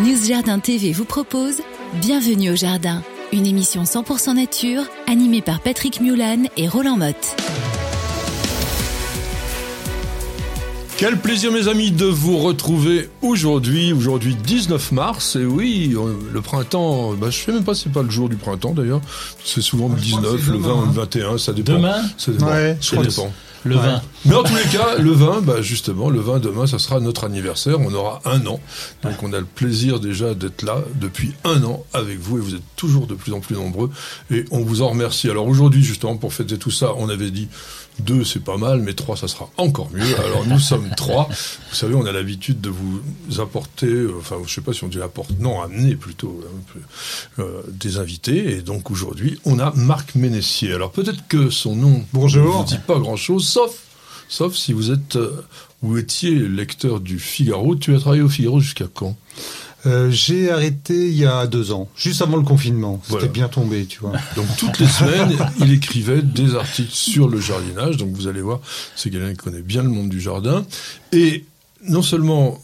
News Jardin TV vous propose Bienvenue au Jardin, une émission 100% nature animée par Patrick Mulan et Roland Motte. Quel plaisir mes amis de vous retrouver aujourd'hui, aujourd'hui 19 mars, et oui, euh, le printemps, bah, je sais même pas si c'est pas le jour du printemps d'ailleurs, c'est souvent le 19, le 20 ou le 21, ça dépend. Demain Ça dépend. Ouais, ça je dépend. Le vin. Mais en tous les cas, le 20, bah justement, le 20 demain, ça sera notre anniversaire. On aura un an. Donc on a le plaisir déjà d'être là depuis un an avec vous et vous êtes toujours de plus en plus nombreux et on vous en remercie. Alors aujourd'hui, justement, pour fêter tout ça, on avait dit deux, c'est pas mal, mais trois, ça sera encore mieux. Alors nous sommes trois. Vous savez, on a l'habitude de vous apporter, euh, enfin, je sais pas si on dit apporter, non, amener plutôt un peu, euh, des invités. Et donc aujourd'hui, on a Marc Ménessier. Alors peut-être que son nom Bonjour. ne vous dit pas grand-chose, sauf, sauf si vous êtes euh, ou étiez lecteur du Figaro. Tu as travaillé au Figaro jusqu'à quand? Euh, J'ai arrêté il y a deux ans, juste avant le confinement. C'était Voilà. bien tombé, tu vois. Donc toutes les semaines, il écrivait des articles sur le jardinage. Donc vous allez voir, c'est quelqu'un qui connaît bien le monde du jardin. Et non seulement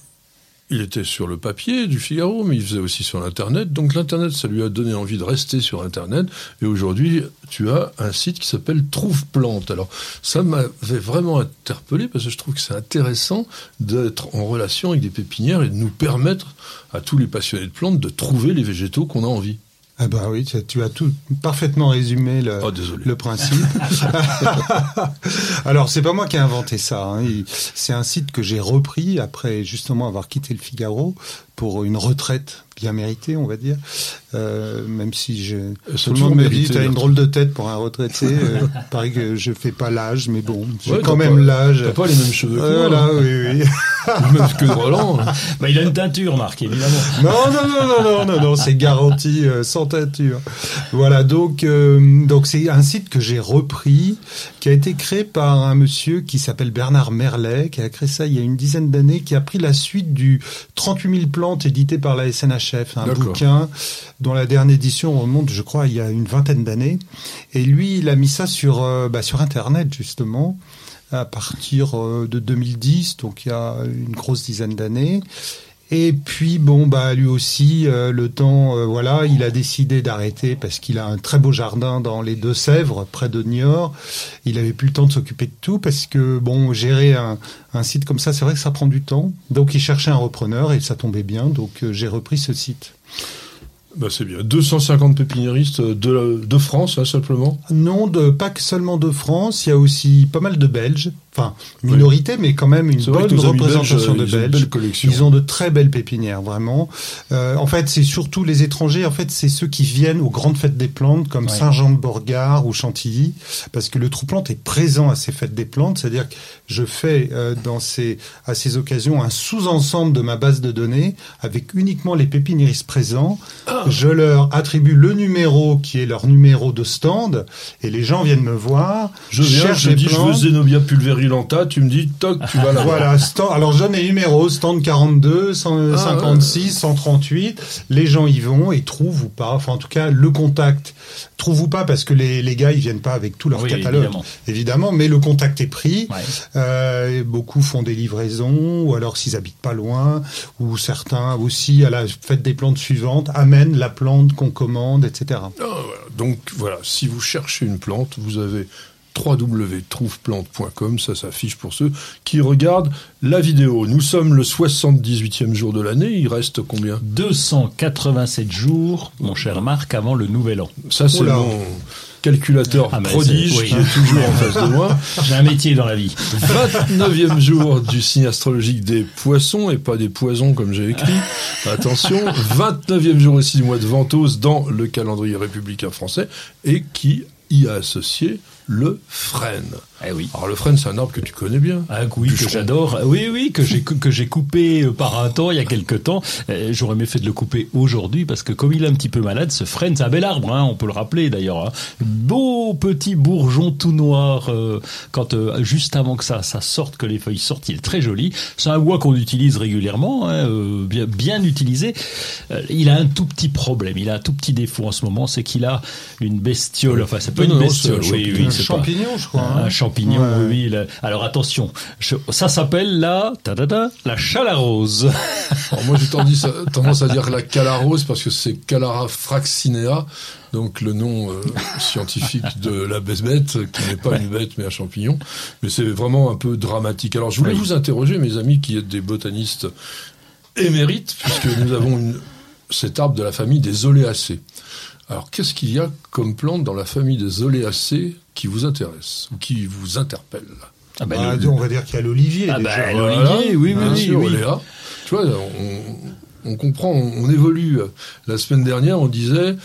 il était sur le papier du Figaro, mais il faisait aussi sur l'Internet. Donc l'Internet, ça lui a donné envie de rester sur Internet. Et aujourd'hui, tu as un site qui s'appelle Trouve Plante. Alors ça m'avait vraiment interpellé parce que je trouve que c'est intéressant d'être en relation avec des pépinières et de nous permettre à tous les passionnés de plantes de trouver les végétaux qu'on a envie. Ah bah oui, tu, as tout parfaitement résumé le, Oh, le principe. Alors c'est pas moi qui ai inventé ça. hein. C'est un site que j'ai repris après justement avoir quitté le Figaro pour une retraite bien méritée, on va dire. Euh, même si je, tout le monde me dit, mérité, tu as une drôle de tête pour un retraité. Euh, pareil que je fais pas l'âge, mais bon, j'ai Ouais, quand t'as même l'âge. T'as pas les mêmes cheveux que moi. Voilà, oui, oui. Même que Roland. Bah, il a une teinture, Marc, évidemment. Non, non, non, non, non, non, non, c'est garanti euh, sans teinture. Voilà, donc euh, donc c'est un site que j'ai repris, qui a été créé par un monsieur qui s'appelle Bernard Merlet, qui a créé ça il y a une dizaine d'années, qui a pris la suite du 38 000 plantes édité par la SNHF, un bouquin dont la dernière édition remonte, je crois, il y a une vingtaine d'années. Et lui, il a mis ça sur euh, bah, sur Internet justement à partir euh, de 2010, donc il y a une grosse dizaine d'années. Et puis bon bah lui aussi euh, le temps euh, voilà il a décidé d'arrêter parce qu'il a un très beau jardin dans les Deux-Sèvres près de Niort. Il avait plus le temps de s'occuper de tout parce que bon gérer un, un site comme ça c'est vrai que ça prend du temps. Donc il cherchait un repreneur et ça tombait bien donc euh, j'ai repris ce site. Bah, c'est bien. 250 pépiniéristes de, de France, hein, simplement. Non de pas que seulement de France il y a aussi pas mal de Belges enfin minorité mais quand même une vrai bonne représentation belges, de ils ont Belges. belle collection. Ils ont de très belles pépinières, vraiment. Euh, en fait, c'est surtout les étrangers. En fait, c'est ceux qui viennent aux grandes fêtes des plantes, comme Ouais. Saint-Jean-de-Borgard ou Chantilly, parce que le trou plante est présent à ces fêtes des plantes. C'est-à-dire que je fais euh, dans ces à ces occasions un sous-ensemble de ma base de données avec uniquement les pépiniéristes présents. Ah. Je leur attribue le numéro qui est leur numéro de stand, et les gens viennent me voir. Je viens, cherchent je des dis, je veux plantes. Zenobia tu me dis, toc, tu vas là. Voilà, stand, alors je donne les numéros, stand 42, 156, 138. Les gens y vont et trouvent ou pas. Enfin, en tout cas, le contact. Trouvent ou pas parce que les, les gars, ils viennent pas avec tout leur Oui, catalogue. évidemment. Évidemment, mais le contact est pris. Ouais. Euh, beaucoup font des livraisons, ou alors s'ils habitent pas loin, ou certains aussi à la fête des plantes suivantes amènent la plante qu'on commande, etc. Ah, voilà. Donc voilà, si vous cherchez une plante, vous avez www.trouveplante.com, ça s'affiche pour ceux qui regardent la vidéo. Nous sommes le 78e jour de l'année, il reste combien? 287 jours, mon cher Marc, avant le nouvel an. Ça c'est Oula. mon calculateur Ah, prodige oui. qui est toujours en face de moi. J'ai un métier dans la vie. 29e jour du signe astrologique des poissons et pas des poisons comme j'ai écrit. Attention, 29e jour aussi du mois de Ventose dans le calendrier républicain français et qui y a associé le frêne. Eh oui. Alors le frêne, c'est un arbre que tu connais bien. Ah oui, que j'adore. Oui, oui, que j'ai que j'ai coupé euh, par un temps il y a quelque temps. Euh, J'aurais mieux fait de le couper aujourd'hui parce que comme il est un petit peu malade, ce frêne, c'est un bel arbre, hein, on peut le rappeler d'ailleurs. hein. Beau petit bourgeon tout noir euh, quand euh, juste avant que ça ça sorte, que les feuilles sortent, il est très joli. C'est un bois qu'on utilise régulièrement, hein, euh, bien bien utilisé. Euh, il a un tout petit problème, il a un tout petit défaut en ce moment, c'est qu'il a une bestiole. Enfin, c'est pas Non, une non, bestiole. c'est un Oui, champignon. oui, c'est pas- champignon, je crois. hein. Un champignon, Ouais. oui. Alors attention, je- ça s'appelle la ta-ta-ta, la chalarose. Alors moi j'ai tendance, à- tendance à dire la calarose parce que c'est Calara fraxinea, donc le nom euh, scientifique de la bête, qui n'est pas une bête mais un champignon. Mais c'est vraiment un peu dramatique. Alors je voulais Oui. vous interroger, mes amis qui êtes des botanistes émérites, puisque nous avons une, cet arbre de la famille des oléacées. Alors qu'est-ce qu'il y a comme plante dans la famille des oléacées qui vous intéresse ou qui vous interpelle Ah ben, Ah, le- on va dire qu'il y a l'olivier Ah déjà. bah, l'olivier, oui, oui, bien oui, sûr, oui. Tu vois, on, on comprend, on, on évolue. La semaine dernière, on disait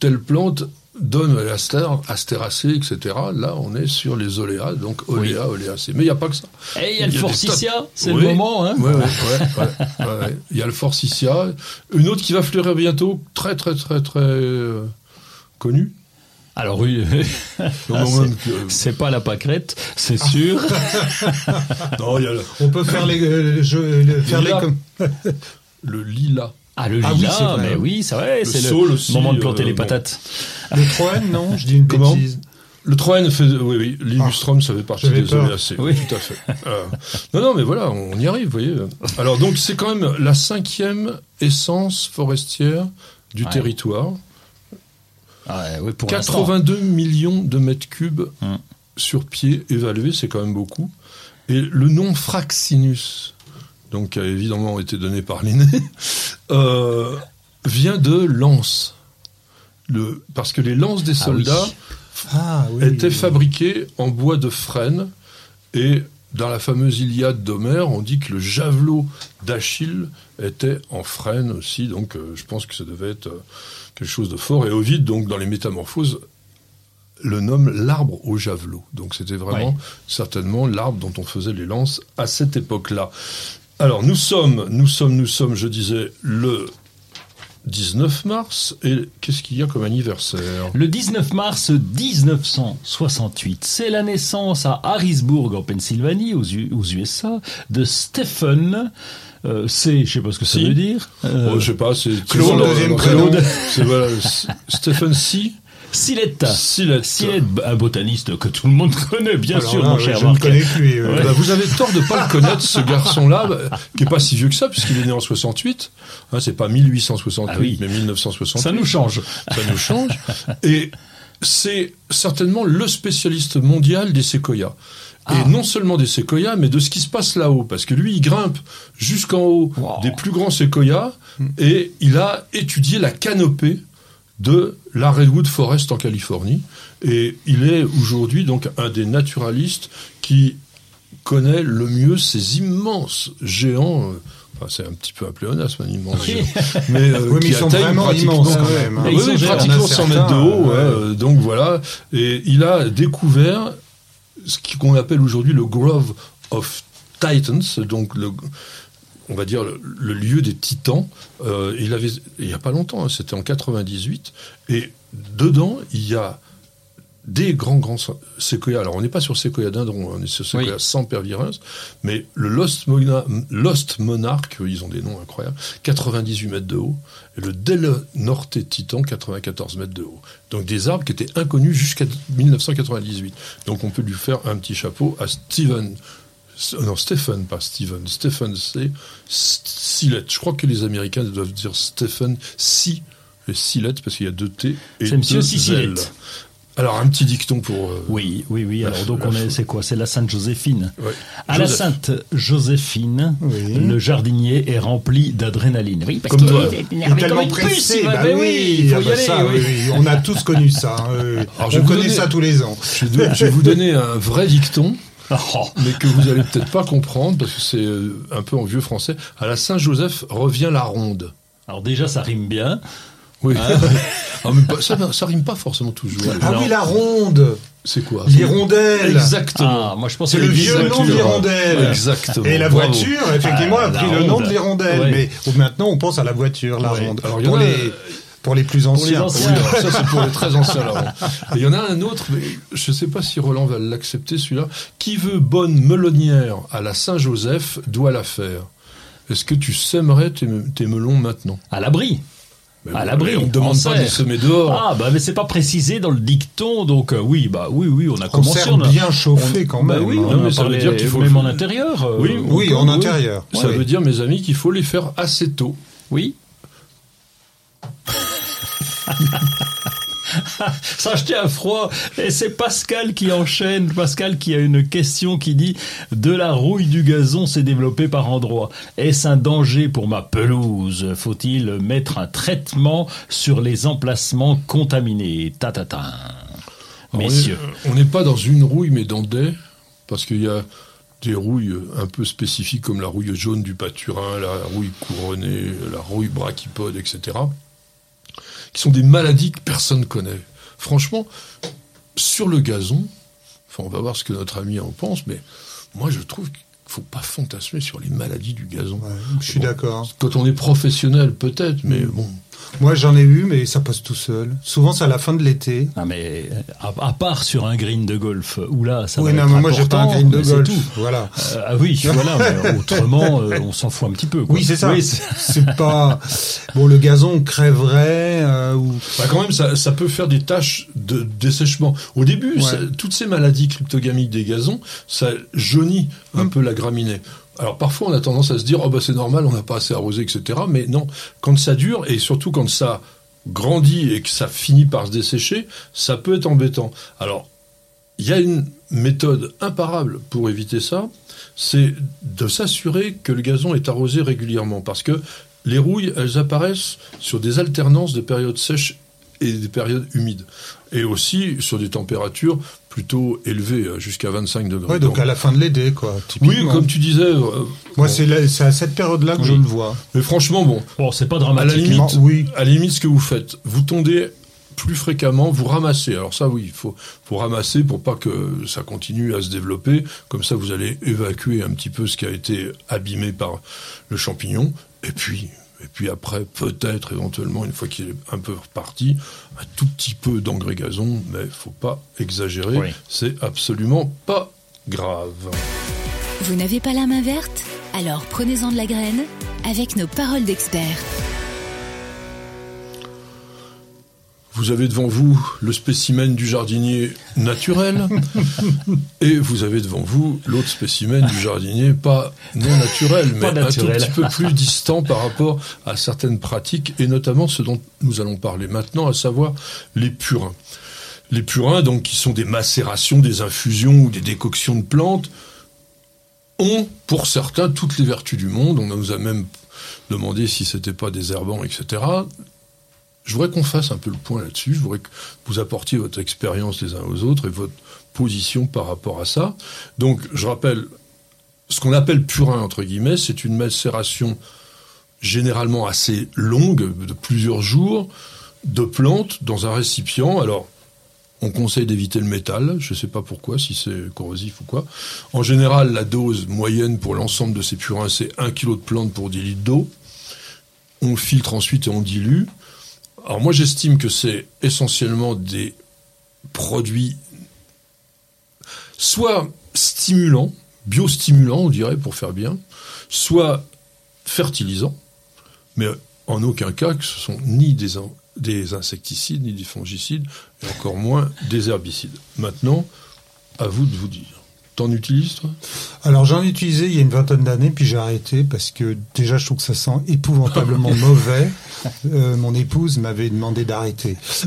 telle plante donne l'aster, astéracée, etc. Là, on est sur les oléas, donc oléa, oléacée. Mais il n'y a pas que ça. Eh, il y a le forsythia, c'est Oui. le moment, hein. Ouais, ouais. Il y a le forsythia. Une autre qui va fleurir bientôt, très, très, très, très euh, connue. Alors oui, Ah, c'est pas la pâquerette, c'est sûr. non, il y a le, On peut faire les, euh, je- le- faire les comme. le lilas. Ah le Ah oui, lilas, c'est vrai. mais oui, Le c'est le aussi, moment de planter euh, les bon. patates. Le Troène, non Je dis une Comment bêtise. Le Troène fait, oui, oui, l'illustrum, ça fait partie des oléacées. Oui. Tout à fait. Euh, non, non, mais voilà, on y arrive, vous voyez. Alors, donc, c'est quand même la cinquième essence forestière du Ouais. territoire. Ah, ouais, oui, pour l'instant. 82 millions de mètres cubes Hum. sur pied évalués, c'est quand même beaucoup. Et le nom Fraxinus, donc qui a évidemment été donné par Linné, euh, vient de lance. Le, parce que les lances des Ah oui. soldats Ah oui. était fabriqué en bois de frêne et dans la fameuse Iliade d'Homère, on dit que le javelot d'Achille était en frêne aussi, donc euh, je pense que ça devait être euh, quelque chose de fort. Et Ovide, donc dans les Métamorphoses, le nomme l'arbre au javelot. Donc c'était vraiment Ouais. certainement l'arbre dont on faisait les lances à cette époque-là. Alors nous sommes, nous sommes, nous sommes, je disais, le 19 mars, et qu'est-ce qu'il y a comme anniversaire? Le 19 mars 1968, c'est la naissance à Harrisburg, en Pennsylvanie, aux, U- aux USA, de Stephen. Euh, c'est, je sais pas ce que ça Si. veut dire. euh, Oh, je sais pas, c'est Claude, deuxième c'est- prénom. C'est voilà, Stephen C. Silette. Silette. Silette, un botaniste que tout le monde connaît, bien Alors sûr, là, mon cher je ne Marc. connais plus. euh, Ouais. Bah, vous avez tort de pas le connaître, ce garçon-là, bah, qui est pas si vieux que ça, puisqu'il est né en 68. Hein, c'est pas 1868, Ah oui. mais 1968. Ça nous change. Ça nous change. Et c'est certainement le spécialiste mondial des séquoias. Ah. Et non seulement des séquoias, mais de ce qui se passe là-haut. Parce que lui, il grimpe jusqu'en haut Wow. des plus grands séquoias et il a étudié la canopée de la Redwood Forest en Californie. Et il est aujourd'hui donc un des naturalistes qui connaît le mieux ces immenses géants. euh, Enfin, c'est un petit peu un pléonasme, un immense géant. Mais, euh, Oui, mais qui ils sont vraiment immenses quand même. hein. Oui, pratiquement Il y en a 100 mètres de haut. ouais. euh, donc voilà. Et il a découvert ce qu'on appelle aujourd'hui le Grove of Titans, donc le, on va dire le, le lieu des titans. Euh, il avait, il n'y a pas longtemps, hein, c'était en 98, et dedans il y a des grands grands séquoias. Alors on n'est pas sur séquoia dindron, on est sur séquoia Oui. sans pervirens, mais le Lost, Mona- Lost Monarch, ils ont des noms incroyables, 98 mètres de haut, et le Del Norte Titan, 94 mètres de haut. Donc des arbres qui étaient inconnus jusqu'à 1998. Donc on peut lui faire un petit chapeau à Steven. Euh, Non, Stephen, pas Steven. Stephen, c'est Silette. Je crois que les Américains doivent dire Stephen Si et Silette parce qu'il y a deux T et C'est Monsieur deux Sicilette. L. Alors un petit dicton pour. euh, Oui, oui, oui. Alors La- donc la on est, c'est quoi? C'est la Sainte Joséphine. ouais. À la. Sainte Joséphine, Oui. le jardinier est rempli d'adrénaline. Oui, parce Comme qu'il toi. est énervé est tellement comme une puce, bah oui, il faut ah y bah aller. ça, oui. On a tous connu ça. hein, oui. Alors, je On donner- ça tous les ans. Je vais, de- je vais vous donner un vrai dicton, mais que vous allez peut-être pas comprendre parce que c'est euh, un peu en vieux français. À la Saint-Joseph revient la ronde. Alors déjà, ça rime bien. Oui. Ah, mais pas- ça, ça rime pas forcément toujours. Ah oui, la ronde, C'est quoi l'hirondelle. Exactement. Ah, moi je pense C'est le vieux nom de voiture. l'hirondelle. Exactement. Et la Bravo. voiture, effectivement, Ah, a pris la le nom de l'hirondelle. Ouais. Mais maintenant, on pense à la voiture, la Ouais. ronde. Alors, il y en pour, a- les, pour les plus les anciens. Oui, ça c'est pour les très anciens là. Il y en a un autre, mais je ne sais pas si Roland va l'accepter celui-là. Qui veut bonne melonnière à la Saint-Joseph doit la faire. Est-ce que tu sèmerais tes, tes melons maintenant? À l'abri. Mais à l'abri. On ne demande pas de semer dehors. Ah bah mais c'est pas précisé dans le dicton donc euh, oui bah oui oui on a On commencé sert on a- bien chauffé quand bah même. oui, hein. on Non, mais a ça veut parlé dire qu'il faut même le- en intérieur. euh, Oui, Oui, en intérieur. Ça Oui. veut dire, mes amis, qu'il faut les faire assez tôt. Oui. Ça jetait à froid. Et c'est Pascal qui enchaîne. Pascal qui a une question qui dit De la rouille du gazon s'est développée par endroits. Est-ce un danger pour ma pelouse? Faut-il mettre un traitement sur les emplacements contaminés? Ta ta ta. Messieurs. On n'est pas dans une rouille, mais dans des, parce qu'il y a des rouilles un peu spécifiques comme la rouille jaune du pâturin, la rouille couronnée, la rouille brachypode, etc., qui sont des maladies que personne connaît. Franchement, sur le gazon, enfin, on va voir ce que notre ami en pense, mais moi je trouve qu'il faut pas fantasmer sur les maladies du gazon. Ouais, je suis Bon. d'accord. Quand on est professionnel, peut-être, mais bon. Moi, j'en ai eu, mais ça passe tout seul. Souvent, c'est à la fin de l'été. Ah mais à, à part sur un green de golf où là ça oui, va non, être mais moi, j'ai pas un green de golf. tout. Voilà. Euh, ah oui, voilà, mais autrement, euh, on s'en fout un petit peu. quoi. Oui, c'est ça. c'est- c'est pas bon. Le gazon crèverait euh, ou Bah, quand même, ça, ça peut faire des tâches de dessèchement. Au début, Ouais. ça- toutes ces maladies cryptogamiques des gazons, ça jaunit un Hum. peu la graminée. Alors parfois, on a tendance à se dire, oh bah c'est normal, on n'a pas assez arrosé, etc. Mais non, quand ça dure et surtout quand ça grandit et que ça finit par se dessécher, ça peut être embêtant. Alors, il y a une méthode imparable pour éviter ça, c'est de s'assurer que le gazon est arrosé régulièrement, parce que les rouilles, elles apparaissent sur des alternances de périodes sèches et des périodes humides, et aussi sur des températures plutôt élevées, euh, jusqu'à 25 degrés. ouais, donc à la fin de l'été, quoi. oui, comme tu disais. euh, Moi, bon. c'est là- c'est à cette période-là que Oui. je le vois. Mais franchement, bon, Bon, c'est pas à la dramatique. limite, oui. à la limite, ce que vous faites, vous tondez plus fréquemment, vous ramassez. Alors ça, oui, il faut, faut ramasser pour pas que ça continue à se développer. Comme ça, vous allez évacuer un petit peu ce qui a été abîmé par le champignon. Et puis, et puis après, peut-être, éventuellement, une fois qu'il est un peu reparti, un tout petit peu d'engrais gazon, mais faut pas exagérer. Oui. C'est absolument pas grave. Vous n'avez pas la main verte? Alors prenez-en de la graine avec nos paroles d'experts. Vous avez devant vous le spécimen du jardinier naturel et vous avez devant vous l'autre spécimen du jardinier pas non naturel, mais naturel. un tout petit peu plus distant par rapport à certaines pratiques et notamment ce dont nous allons parler maintenant, à savoir les purins. Les purins, donc, qui sont des macérations, des infusions ou des décoctions de plantes, ont, pour certains, toutes les vertus du monde. On nous a même demandé si c'était pas des herbants, etc. Je voudrais qu'on fasse un peu le point là-dessus. Je voudrais que vous apportiez votre expérience les uns aux autres et votre position par rapport à ça. Donc, je rappelle, ce qu'on appelle purin, entre guillemets, c'est une macération généralement assez longue, de plusieurs jours, de plantes dans un récipient. Alors, on conseille d'éviter le métal, je ne sais pas pourquoi, si c'est corrosif ou quoi. En général, la dose moyenne pour l'ensemble de ces purins, c'est 1 kg de plantes pour 10 litres d'eau. On filtre ensuite et on dilue. Alors moi j'estime que c'est essentiellement des produits soit stimulants, biostimulants on dirait pour faire bien, soit fertilisants, mais en aucun cas que ce sont ni des, des insecticides, ni des fongicides, et encore moins des herbicides. Maintenant, à vous de vous dire. T'en utilises toi? Alors j'en ai utilisé il y a une vingtaine d'années, puis j'ai arrêté parce que déjà je trouve que ça sent épouvantablement mauvais. Euh, mon épouse m'avait demandé d'arrêter.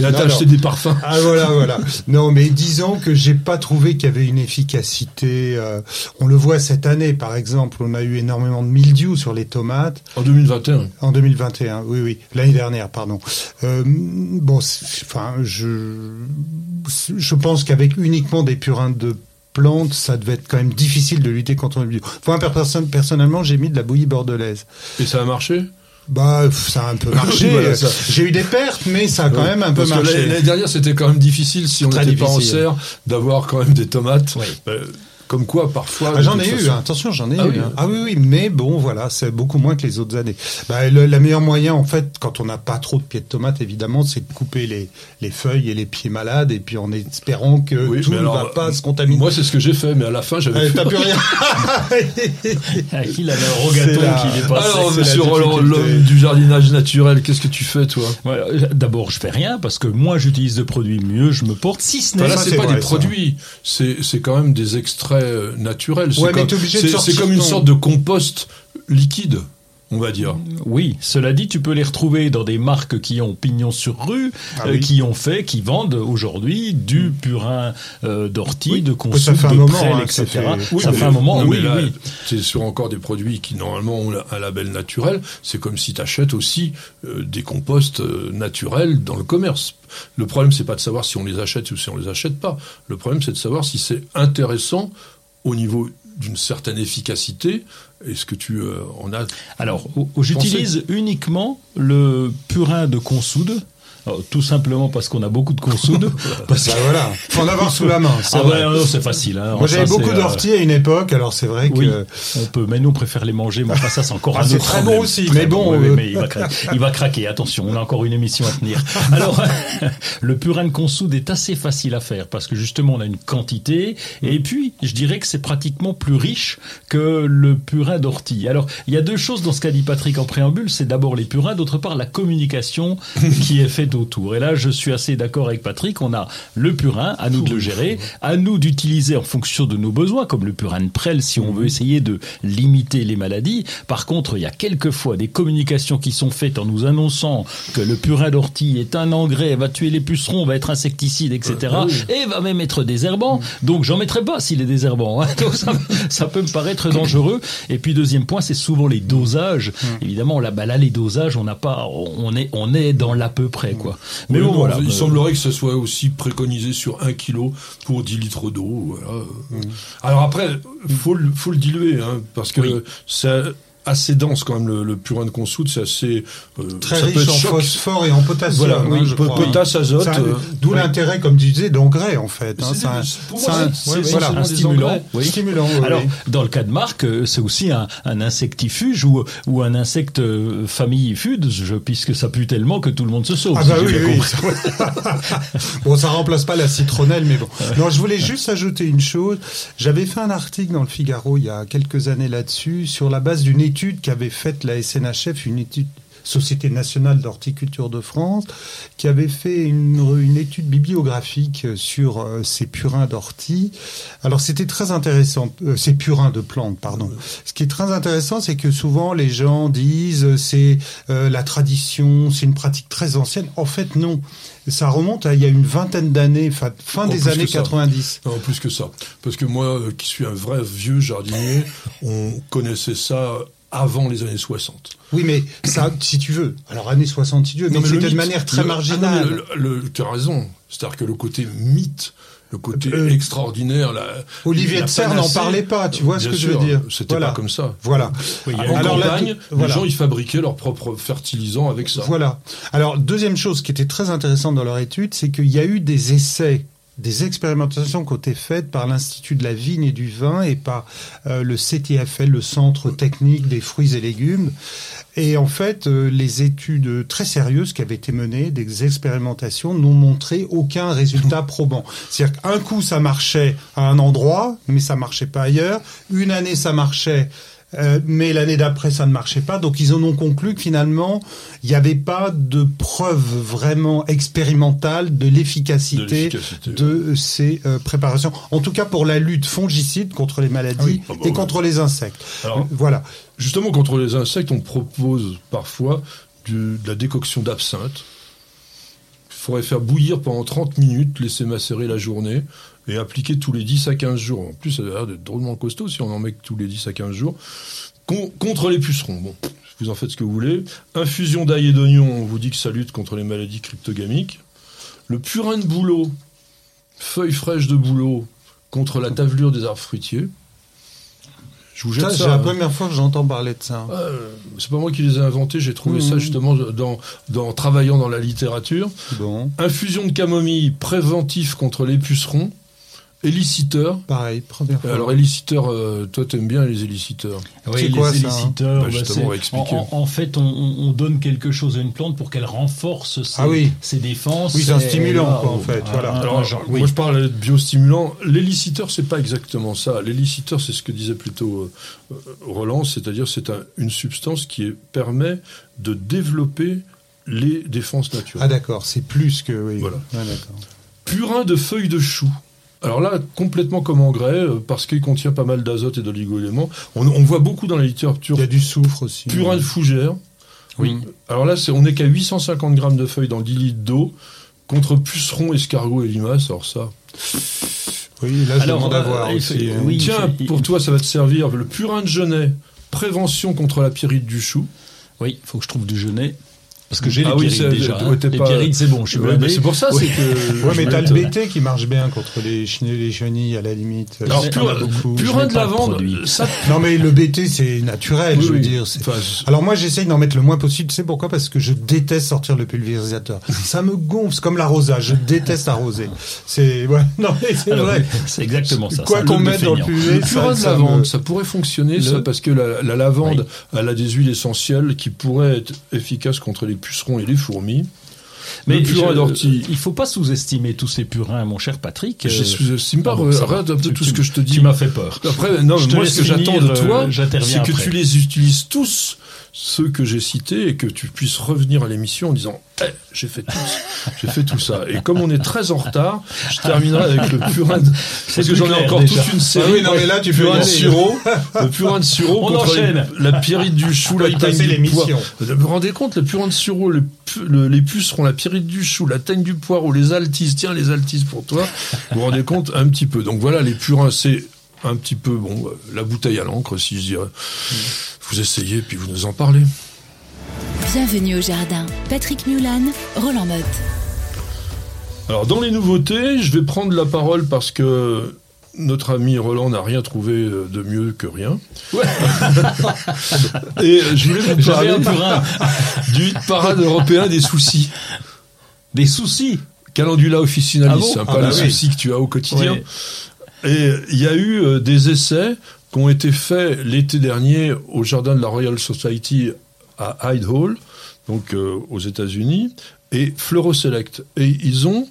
Là, t'as acheté des parfums. Ah voilà voilà. Non mais disons que j'ai pas trouvé qu'il y avait une efficacité. euh, on le voit cette année par exemple, on a eu énormément de mildiou sur les tomates. En 2021. En 2021, oui, oui, l'année dernière, pardon. Euh, bon, enfin, je, je pense qu'avec uniquement des purins de plantes, ça devait être quand même difficile de lutter contre le bio. Enfin, perso- personnellement, j'ai mis de la bouillie bordelaise. Et ça a marché? Bah, ça a un peu marché. Voilà, ça. J'ai eu des pertes, mais ça a quand même un peu marché. l'année dernière, c'était quand même difficile, si on n'était pas en serre, d'avoir quand même des tomates. Oui. Euh, Comme quoi, parfois. Ah, j'en ai eu, attention, j'en ai ah eu. Oui, hein. Ah oui, oui, mais bon, voilà, c'est beaucoup moins que les autres années. Bah, le la meilleure moyen, en fait, quand on n'a pas trop de pieds de tomate, évidemment, c'est de couper les, les feuilles et les pieds malades, et puis en espérant que tout ne va pas se contaminer. Moi, c'est ce que j'ai fait, mais à la fin, j'avais. Euh, T'as plus rien. Il avait un rogaton qui est passé. Alors, monsieur Roland, l'homme du jardinage naturel, qu'est-ce que tu fais, toi? D'abord, je fais rien parce que moins j'utilise de produits, mieux je me porte. Si ce n'est enfin, là, c'est pas vrai, des produits, c'est c'est quand même des extraits euh, naturels. C'est Ouais, comme, c'est- une sorte de compost liquide, on va dire. Oui, cela dit, tu peux les retrouver dans des marques qui ont pignon sur rue, Ah euh, qui ont fait, qui vendent aujourd'hui du purin euh, d'ortie, Oui. de un de moment, prêle, hein, etc. ça fait- ça mais- fait un moment, non, oui, mais là, oui. C'est sur encore des produits qui normalement ont un label naturel. C'est comme si tu achètes aussi euh, des composts euh, naturels dans le commerce. Le problème, c'est pas de savoir si on les achète ou si on les achète pas. Le problème, c'est de savoir si c'est intéressant au niveau d'une certaine efficacité. Est-ce que tu euh, en as Alors, j'utilise uniquement le purin de consoude. Alors, tout simplement parce qu'on a beaucoup de consoude. parce que- Bah voilà, faut en avoir sous la main. c'est Ah ouais, c'est facile. Hein. Moi, j'avais beaucoup d'orties à une époque, alors c'est vrai que. Oui, on peut, mais nous on préfère les manger, mais enfin ça c'est encore Ah, un c'est autre très bon aussi, Très mais bon, oui, euh, mais il va, craquer, il va craquer, attention, on a encore une émission à tenir. Alors, le purin de consoude est assez facile à faire, parce que justement on a une quantité, et puis je dirais que c'est pratiquement plus riche que le purin d'ortie. Alors, il y a deux choses dans ce qu'a dit Patrick en préambule, c'est d'abord les purins, d'autre part la communication qui est faite autour. Et là, je suis assez d'accord avec Patrick, on a le purin, à nous de le gérer, à nous d'utiliser en fonction de nos besoins, comme le purin de prêle, si on veut essayer de limiter les maladies. Par contre, il y a quelquefois des communications qui sont faites en nous annonçant que le purin d'ortie est un engrais, va tuer les pucerons, va être insecticide, etc. Et va même être désherbant. Donc, j'en mettrai pas s'il est désherbant. hein. Donc, ça, ça peut me paraître dangereux. Et puis, deuxième point, c'est souvent les dosages. Évidemment, là, bah, là, les dosages, on n'a pas, on est, on est dans l'à peu près, quoi. Mais Oui, bon, non, voilà. Il Euh, semblerait que ce soit aussi préconisé sur 1 kg pour 10 litres d'eau. Voilà. Alors après, faut le, faut le diluer, hein, parce que Oui. c'est assez dense quand même le, le purin de consoude, c'est assez euh, Très ça peut riche être en choc. phosphore et en potassium, Voilà, hein, oui, je crois. potasse, azote. Euh, D'où l'intérêt, comme tu disais, d'engrais en fait. hein. C'est un, ouais, voilà, stimulant. Oui. stimulant. oui, Alors, dans le cas de Marc, euh, c'est aussi un, un insectifuge ou, ou un insecte famille je, puisque ça pue tellement que tout le monde se sauve. Ah si bah j'ai oui, bon, ça remplace pas la citronnelle, mais bon. Non, je voulais juste ajouter une chose. J'avais fait un article dans le Figaro il y a quelques années là-dessus, sur la base d'une étude qu'avait faite la SNHF, une étude Société nationale d'horticulture de France, qui avait fait une, une étude bibliographique sur euh, ces purins d'ortie. Alors c'était très intéressant, euh, ces purins de plantes, pardon. Ce qui est très intéressant, c'est que souvent les gens disent euh, c'est euh, la tradition, c'est une pratique très ancienne. En fait, non. Ça remonte à il y a une vingtaine d'années, fin, fin Oh, des années que ça. 90. Non, plus que ça. Parce que moi, qui suis un vrai vieux jardinier, on connaissait ça avant les années 60. Oui, mais ça, si tu veux. Alors, années 60, si tu veux, mais, c'était de manière très le- marginale. ah non, mais le- le- tu as raison. C'est-à-dire que le côté mythe, le côté Euh, extraordinaire, la, Olivier la de Serre n'en parlait pas, tu vois ce que je veux dire. C'était Voilà. pas comme ça. Voilà. Oui, En Alors campagne, voilà. les gens ils fabriquaient leurs propres fertilisants avec ça. Voilà. Alors, deuxième chose qui était très intéressante dans leur étude, c'est qu'il y a eu des essais, des expérimentations qui ont été faites par l'Institut de la vigne et du vin et par euh, le CTFL, le Centre technique des fruits et légumes. Et en fait, euh, les études très sérieuses qui avaient été menées, des expérimentations, n'ont montré aucun résultat probant. C'est-à-dire qu'un coup, ça marchait à un endroit, mais ça marchait pas ailleurs. Une année, ça marchait euh, mais l'année d'après, ça ne marchait pas. Donc, ils en ont conclu que finalement, il n'y avait pas de preuve vraiment expérimentale de l'efficacité de ces euh, préparations. En tout cas, pour la lutte fongicide contre les maladies Ah oui. Ah bah et oui. contre les insectes. Alors, Voilà. Justement, contre les insectes, on propose parfois de la décoction d'absinthe. Il faudrait faire bouillir pendant 30 minutes, laisser macérer la journée et appliquer tous les 10 à 15 jours. En plus, ça a l'air d'être drôlement costaud si on en met tous les 10 à 15 jours. Con- contre les pucerons. Bon, vous en faites ce que vous voulez. Infusion d'ail et d'oignon, on vous dit que ça lutte contre les maladies cryptogamiques. Le purin de bouleau, feuilles fraîches de bouleau contre la tavelure des arbres fruitiers. Je vous jette Ça. C'est la hein. première fois que j'entends parler de ça. Euh, c'est pas moi qui les ai inventés, j'ai trouvé ça justement dans, dans travaillant dans la littérature. Bon. Infusion de camomille préventif contre les pucerons. Éliciteur. Pareil, première fois. Alors, éliciteur, euh, toi, t'aimes bien les éliciteurs. Oui, C'est les quoi, ça, hein éliciteurs, Bah, bah, justement, c'est- on va expliquer. En, fait, on, on- on donne quelque chose à une plante pour qu'elle renforce ses, Ah oui. ses défenses. Oui, c'est un stimulant, quoi, en fait, voilà. Alors, genre- oui. moi, je parle de biostimulant. L'éliciteur, c'est pas exactement ça. L'éliciteur, c'est ce que disait plutôt euh, Roland, c'est-à-dire c'est un- une substance qui est- permet de développer les défenses Ah naturelles. d'accord, c'est plus que... Oui. Voilà. Ah, d'accord. Purin de feuilles de chou. Alors là, complètement comme engrais, euh, parce qu'il contient pas mal d'azote et d'oligo-éléments. On, on voit beaucoup dans la littérature Il y a du soufre aussi. purin de fougère. Oui. Alors là, on n'est qu'à 850 grammes de feuilles dans 10 litres d'eau, contre pucerons, escargots et limaces. Alors ça, Oui, là, je Alors, demande à euh, voir il aussi. fait- hein. oui. il Tiens, pour toi, ça va te servir le purin de genêt, prévention contre la pyrite du chou. Oui, faut que je trouve du genêt. Parce que j'ai Ah les oui, déjà. hein. Les pas- pyrites, c'est bon, je suis Ouais, blindé. mais c'est pour ça, Oui. c'est que. Ouais, je mais t'as le BT qui marche bien contre les, chenilles- les chenilles à la limite. Alors, y pur- beaucoup. purin de lavande, produit. ça. Non, mais le BT, c'est naturel, Oui, je veux oui. dire. Enfin, je- Alors moi, j'essaye d'en mettre le moins possible. Tu sais pourquoi? Parce que je déteste sortir le pulvérisateur. Ça me gonfle, c'est comme l'arrosage. Je déteste arroser. C'est ouais, non, mais c'est Alors, vrai. C'est exactement ça. Quoi qu'on mette dans le ça, purin de lavande, ça pourrait fonctionner, ça, parce que la, la lavande, elle a des huiles essentielles qui pourraient être efficaces contre les pucerons et les fourmis. Mais le purin d'ortie. Il faut pas sous-estimer tous ces purins, mon cher Patrick. Je Euh, sous-estime pas, un peu Tu- tout tu- ce que je te dis. Tu m'as fait peur. Après, non, moi, ce que j'attends de toi, euh, j'interviens c'est que tu les utilises tous, ceux que j'ai cités, et que tu puisses revenir à l'émission en disant, Eh, j'ai fait tout, j'ai fait tout ça. Et comme on est très en retard, je terminerai avec le purin de, parce que j'en ai encore déjà. toute une série. Ah oui, non, mais là, tu de aller. sureau, le purin de sureau On contre enchaîne. les- la pyrite du chou, la teigne du poireau. Vous vous rendez compte, le purin de le le- les pucerons, la pyrite du chou, la teigne du poireau, les altises, tiens, les altises pour toi. Vous vous rendez compte un petit peu. Donc voilà, les purins, c'est un petit peu, bon, euh, la bouteille à l'encre, si je dirais. Vous essayez, puis vous nous en parlez. Bienvenue au jardin. Patrick Mulan, Roland Motte. Alors, dans les nouveautés, je vais prendre la parole parce que notre ami Roland n'a rien trouvé euh, de mieux que rien. Et euh, je voulais vous parler du parade européen des soucis. Des soucis. Calendula officinalis, Ah bon hein, Ah pas bah les oui. soucis que tu as au quotidien. Ouais. Et il y a eu euh, des essais qui ont été faits l'été dernier au jardin de la Royal Society à Hyde Hall, donc euh, aux États-Unis, et Fleuro-Select. Et ils ont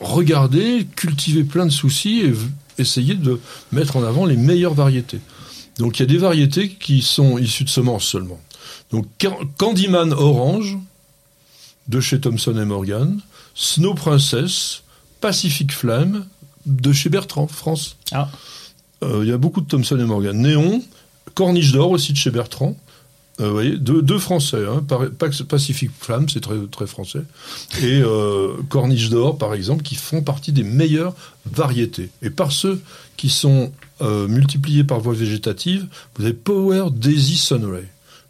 regardé, cultivé plein de soucis et essayé de mettre en avant les meilleures variétés. Donc il y a des variétés qui sont issues de semences seulement. Donc Can- Candyman Orange de chez Thomson et Morgan, Snow Princess, Pacific Flame de chez Bertrand, France. Ah. Euh, Il y a beaucoup de Thomson et Morgan. Néon, Corniche d'or aussi de chez Bertrand. Euh, vous voyez, deux, deux français. Hein. Pacific Flamme, c'est très, très français. Et euh, Corniche d'or, par exemple, qui font partie des meilleures variétés. Et par ceux qui sont euh, multipliés par voie végétative, vous avez Power Daisy Sunray.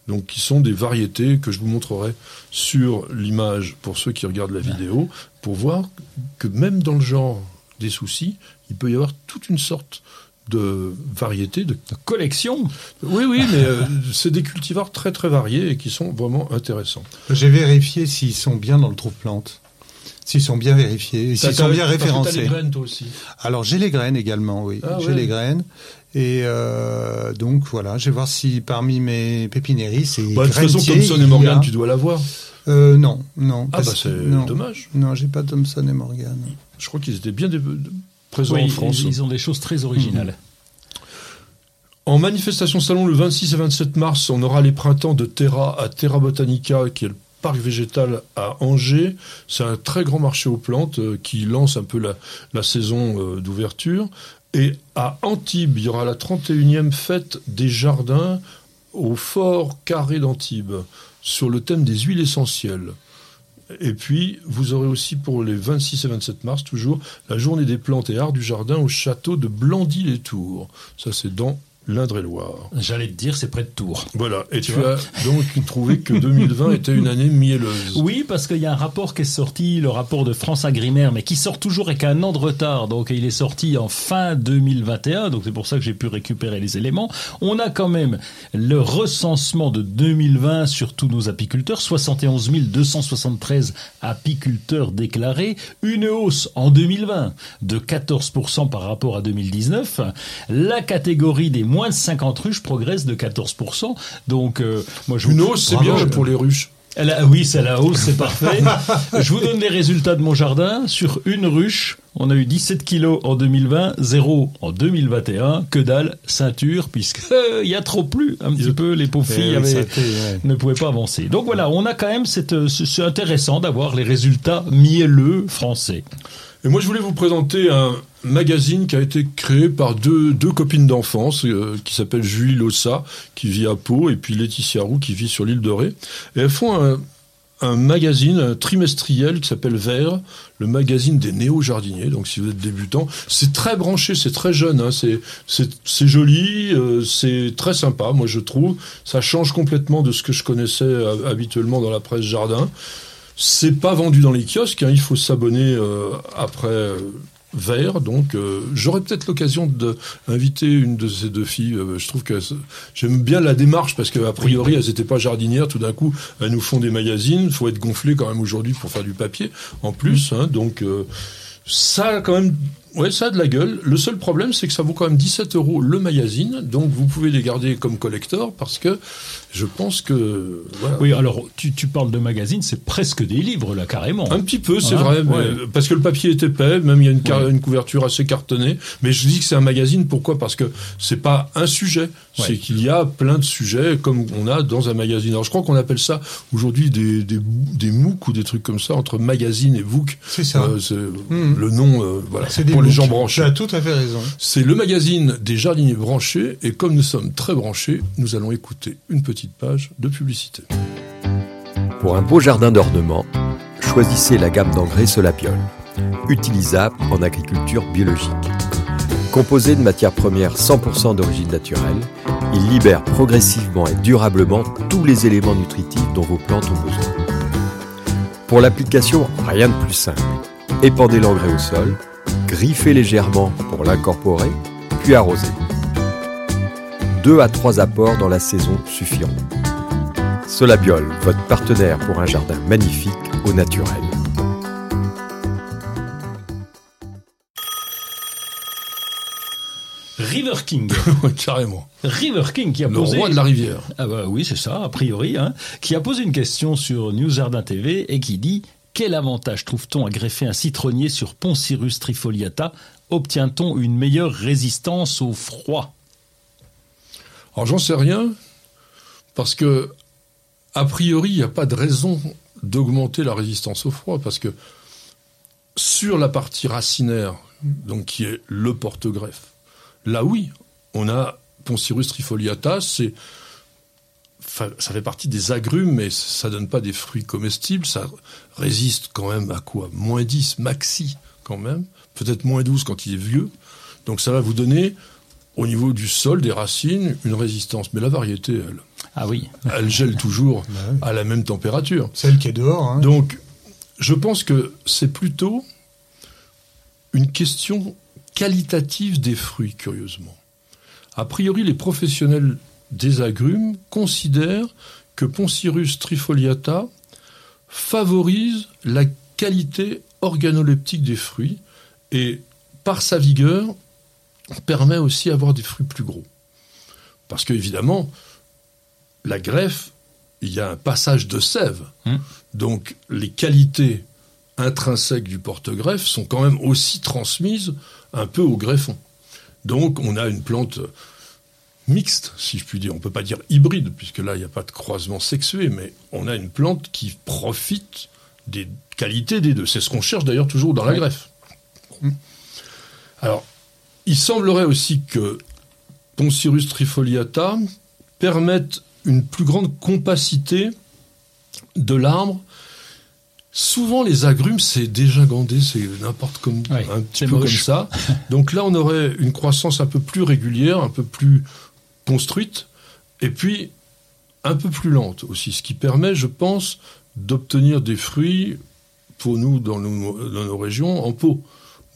Donc, qui sont des variétés que je vous montrerai sur l'image pour ceux qui regardent la vidéo, pour voir que même dans le genre des soucis, il peut y avoir toute une sorte de variété, de De collection. oui, oui, mais euh, c'est des cultivars très très variés et qui sont vraiment intéressants. J'ai vérifié s'ils sont bien dans le trouve-plante. S'ils sont bien vérifiés, s'ils sont bien référencés. toi aussi. Alors j'ai les graines également, oui. Ah j'ai ouais. les graines. Et euh, donc voilà, je vais voir si parmi mes pépinéris, et Bah, de toute façon, Thomson et Morgan, a- tu dois l'avoir. Euh, non, non. Ah bah c'est dommage. Non, j'ai pas Thomson et Morgan. Je crois qu'ils étaient bien présents Oui, en France. ils, ils ont des choses très originales. En manifestation salon le 26 et 27 mars, on aura les printemps de Terra à Terra Botanica, qui est le parc végétal à Angers. C'est un très grand marché aux plantes euh, qui lance un peu la, la saison euh, d'ouverture. Et à Antibes, il y aura la 31e fête des jardins au fort carré d'Antibes sur le thème des huiles essentielles. Et puis, vous aurez aussi pour les 26 et 27 mars, toujours, la journée des plantes et arts du jardin au château de Blandy-les-Tours. Ça, c'est dans l'Indre-et-Loire. J'allais te dire, c'est près de Tours. Voilà. Et tu, vois as donc trouvé que 2020 était une année mielleuse. Oui, parce qu'il y a un rapport qui est sorti, le rapport de France Agrimaire, mais qui sort toujours avec un an de retard. Donc, il est sorti en fin 2021. Donc, c'est pour ça que j'ai pu récupérer les éléments. On a quand même le recensement de 2020 sur tous nos apiculteurs. 71 273 apiculteurs déclarés. Une hausse en 2020 de 14% par rapport à 2019. La catégorie des moins de 50 ruches progresse de 14%. Donc, euh, moi, je Une hausse, c'est bien pour les ruches. Oui, c'est la hausse, c'est parfait. Je vous donne les résultats de mon jardin. Sur une ruche, on a eu 17 kilos en 2020, 0 en 2021. Que dalle, ceinture, puisque euh, il y a trop plu un petit peu. Les pauvres Eh filles avaient- ouais. ne pouvaient pas avancer. Donc voilà, on a quand même cette, euh, ce- c'est intéressant d'avoir les résultats mielleux français. Et moi, je voulais vous présenter un magazine qui a été créé par deux, deux copines d'enfance, euh, qui s'appellent Julie Lossa, qui vit à Pau, et puis Laetitia Roux, qui vit sur l'île de Ré. Et elles font un, un magazine un trimestriel qui s'appelle Vert, le magazine des néo-jardiniers. Donc, si vous êtes débutant, c'est très branché, c'est très jeune, hein, c'est, joli, euh, c'est très sympa, moi, je trouve. Ça change complètement de ce que je connaissais euh, habituellement dans la presse jardin. C'est pas vendu dans les kiosques, hein, il faut s'abonner euh, après euh, Vert. Donc, euh, j'aurais peut-être l'occasion d'inviter une de ces deux filles. Euh, je trouve que j'aime bien la démarche parce qu'a priori, elles n'étaient pas jardinières. Tout d'un coup, elles nous font des magazines. faut être gonflé quand même aujourd'hui pour faire du papier en plus. hein. donc, euh, ça quand même. Ouais, ça a de la gueule. Le seul problème, c'est que ça vaut quand même 17 euros le magazine. Donc, vous pouvez les garder comme collector parce que je pense que. Voilà. Oui, alors tu, tu parles de magazine, c'est presque des livres là, carrément. Un petit peu, c'est Hein, vrai, mais- parce que le papier est épais, même il y a une, car- Ouais. une couverture assez cartonnée. Mais je dis que c'est un magazine, pourquoi? Parce que c'est pas un sujet, Ouais. c'est qu'il y a plein de sujets comme on a dans un magazine. Alors je crois qu'on appelle ça aujourd'hui des, des, des MOOC ou des trucs comme ça, entre magazine et book. C'est ça. Euh, Mhm. le nom, euh, voilà, C'est des pour les gens Tu branchés. as tout à fait raison. C'est le magazine des jardiniers branchés, et comme nous sommes très branchés, nous allons écouter une petite page de publicité. Pour un beau jardin d'ornement, choisissez la gamme d'engrais Solapiol, utilisable en agriculture biologique. Composé de matières premières 100% d'origine naturelle, il libère progressivement et durablement tous les éléments nutritifs dont vos plantes ont besoin. Pour l'application, rien de plus simple. Épandez l'engrais au sol, griffez légèrement pour l'incorporer, puis arrosez. Deux à trois apports dans la saison suffiront. Solabiol, votre partenaire pour un jardin magnifique au naturel. River King. Carrément. River King qui a Le posé... roi de la rivière. Ah bah oui, c'est ça, a priori, hein, qui a posé une question sur News Jardin TV et qui dit quel avantage trouve-t-on à greffer un citronnier sur Poncirus trifoliata? Obtient-on une meilleure résistance au froid? Alors j'en sais rien, parce que a priori, il n'y a pas de raison d'augmenter la résistance au froid, parce que sur la partie racinaire, donc qui est le porte-greffe, là oui, on a Poncirus trifoliata, c'est ça fait partie des agrumes, mais ça donne pas des fruits comestibles, ça résiste quand même à quoi? Moins 10 maxi quand même, peut-être moins 12 quand il est vieux. Donc ça va vous donner au niveau du sol, des racines, une résistance. Mais la variété, elle, Ah oui, elle gèle toujours oui. à la même température. Celle qui est dehors. Hein. Donc, je pense que c'est plutôt une question qualitative des fruits, curieusement. A priori, les professionnels des agrumes considèrent que Poncirus trifoliata favorise la qualité organoleptique des fruits et, par sa vigueur, permet aussi d'avoir des fruits plus gros. Parce qu'évidemment, la greffe, il y a un passage de sève. Hmm. Donc, les qualités intrinsèques du porte-greffe sont quand même aussi transmises un peu au greffon. Donc, on a une plante mixte, si je puis dire. On ne peut pas dire hybride, puisque là, il n'y a pas de croisement sexué, mais on a une plante qui profite des qualités des deux. C'est ce qu'on cherche d'ailleurs toujours dans la greffe. Alors, il semblerait aussi que Poncirus trifoliata permette une plus grande compacité de l'arbre. Souvent, les agrumes, c'est déjà gandé, c'est n'importe comme Ouais, un petit c'est peu moche. comme ça. Donc là, on aurait une croissance un peu plus régulière, un peu plus construite, et puis un peu plus lente aussi, ce qui permet, je pense, d'obtenir des fruits pour nous dans nos, régions en pot.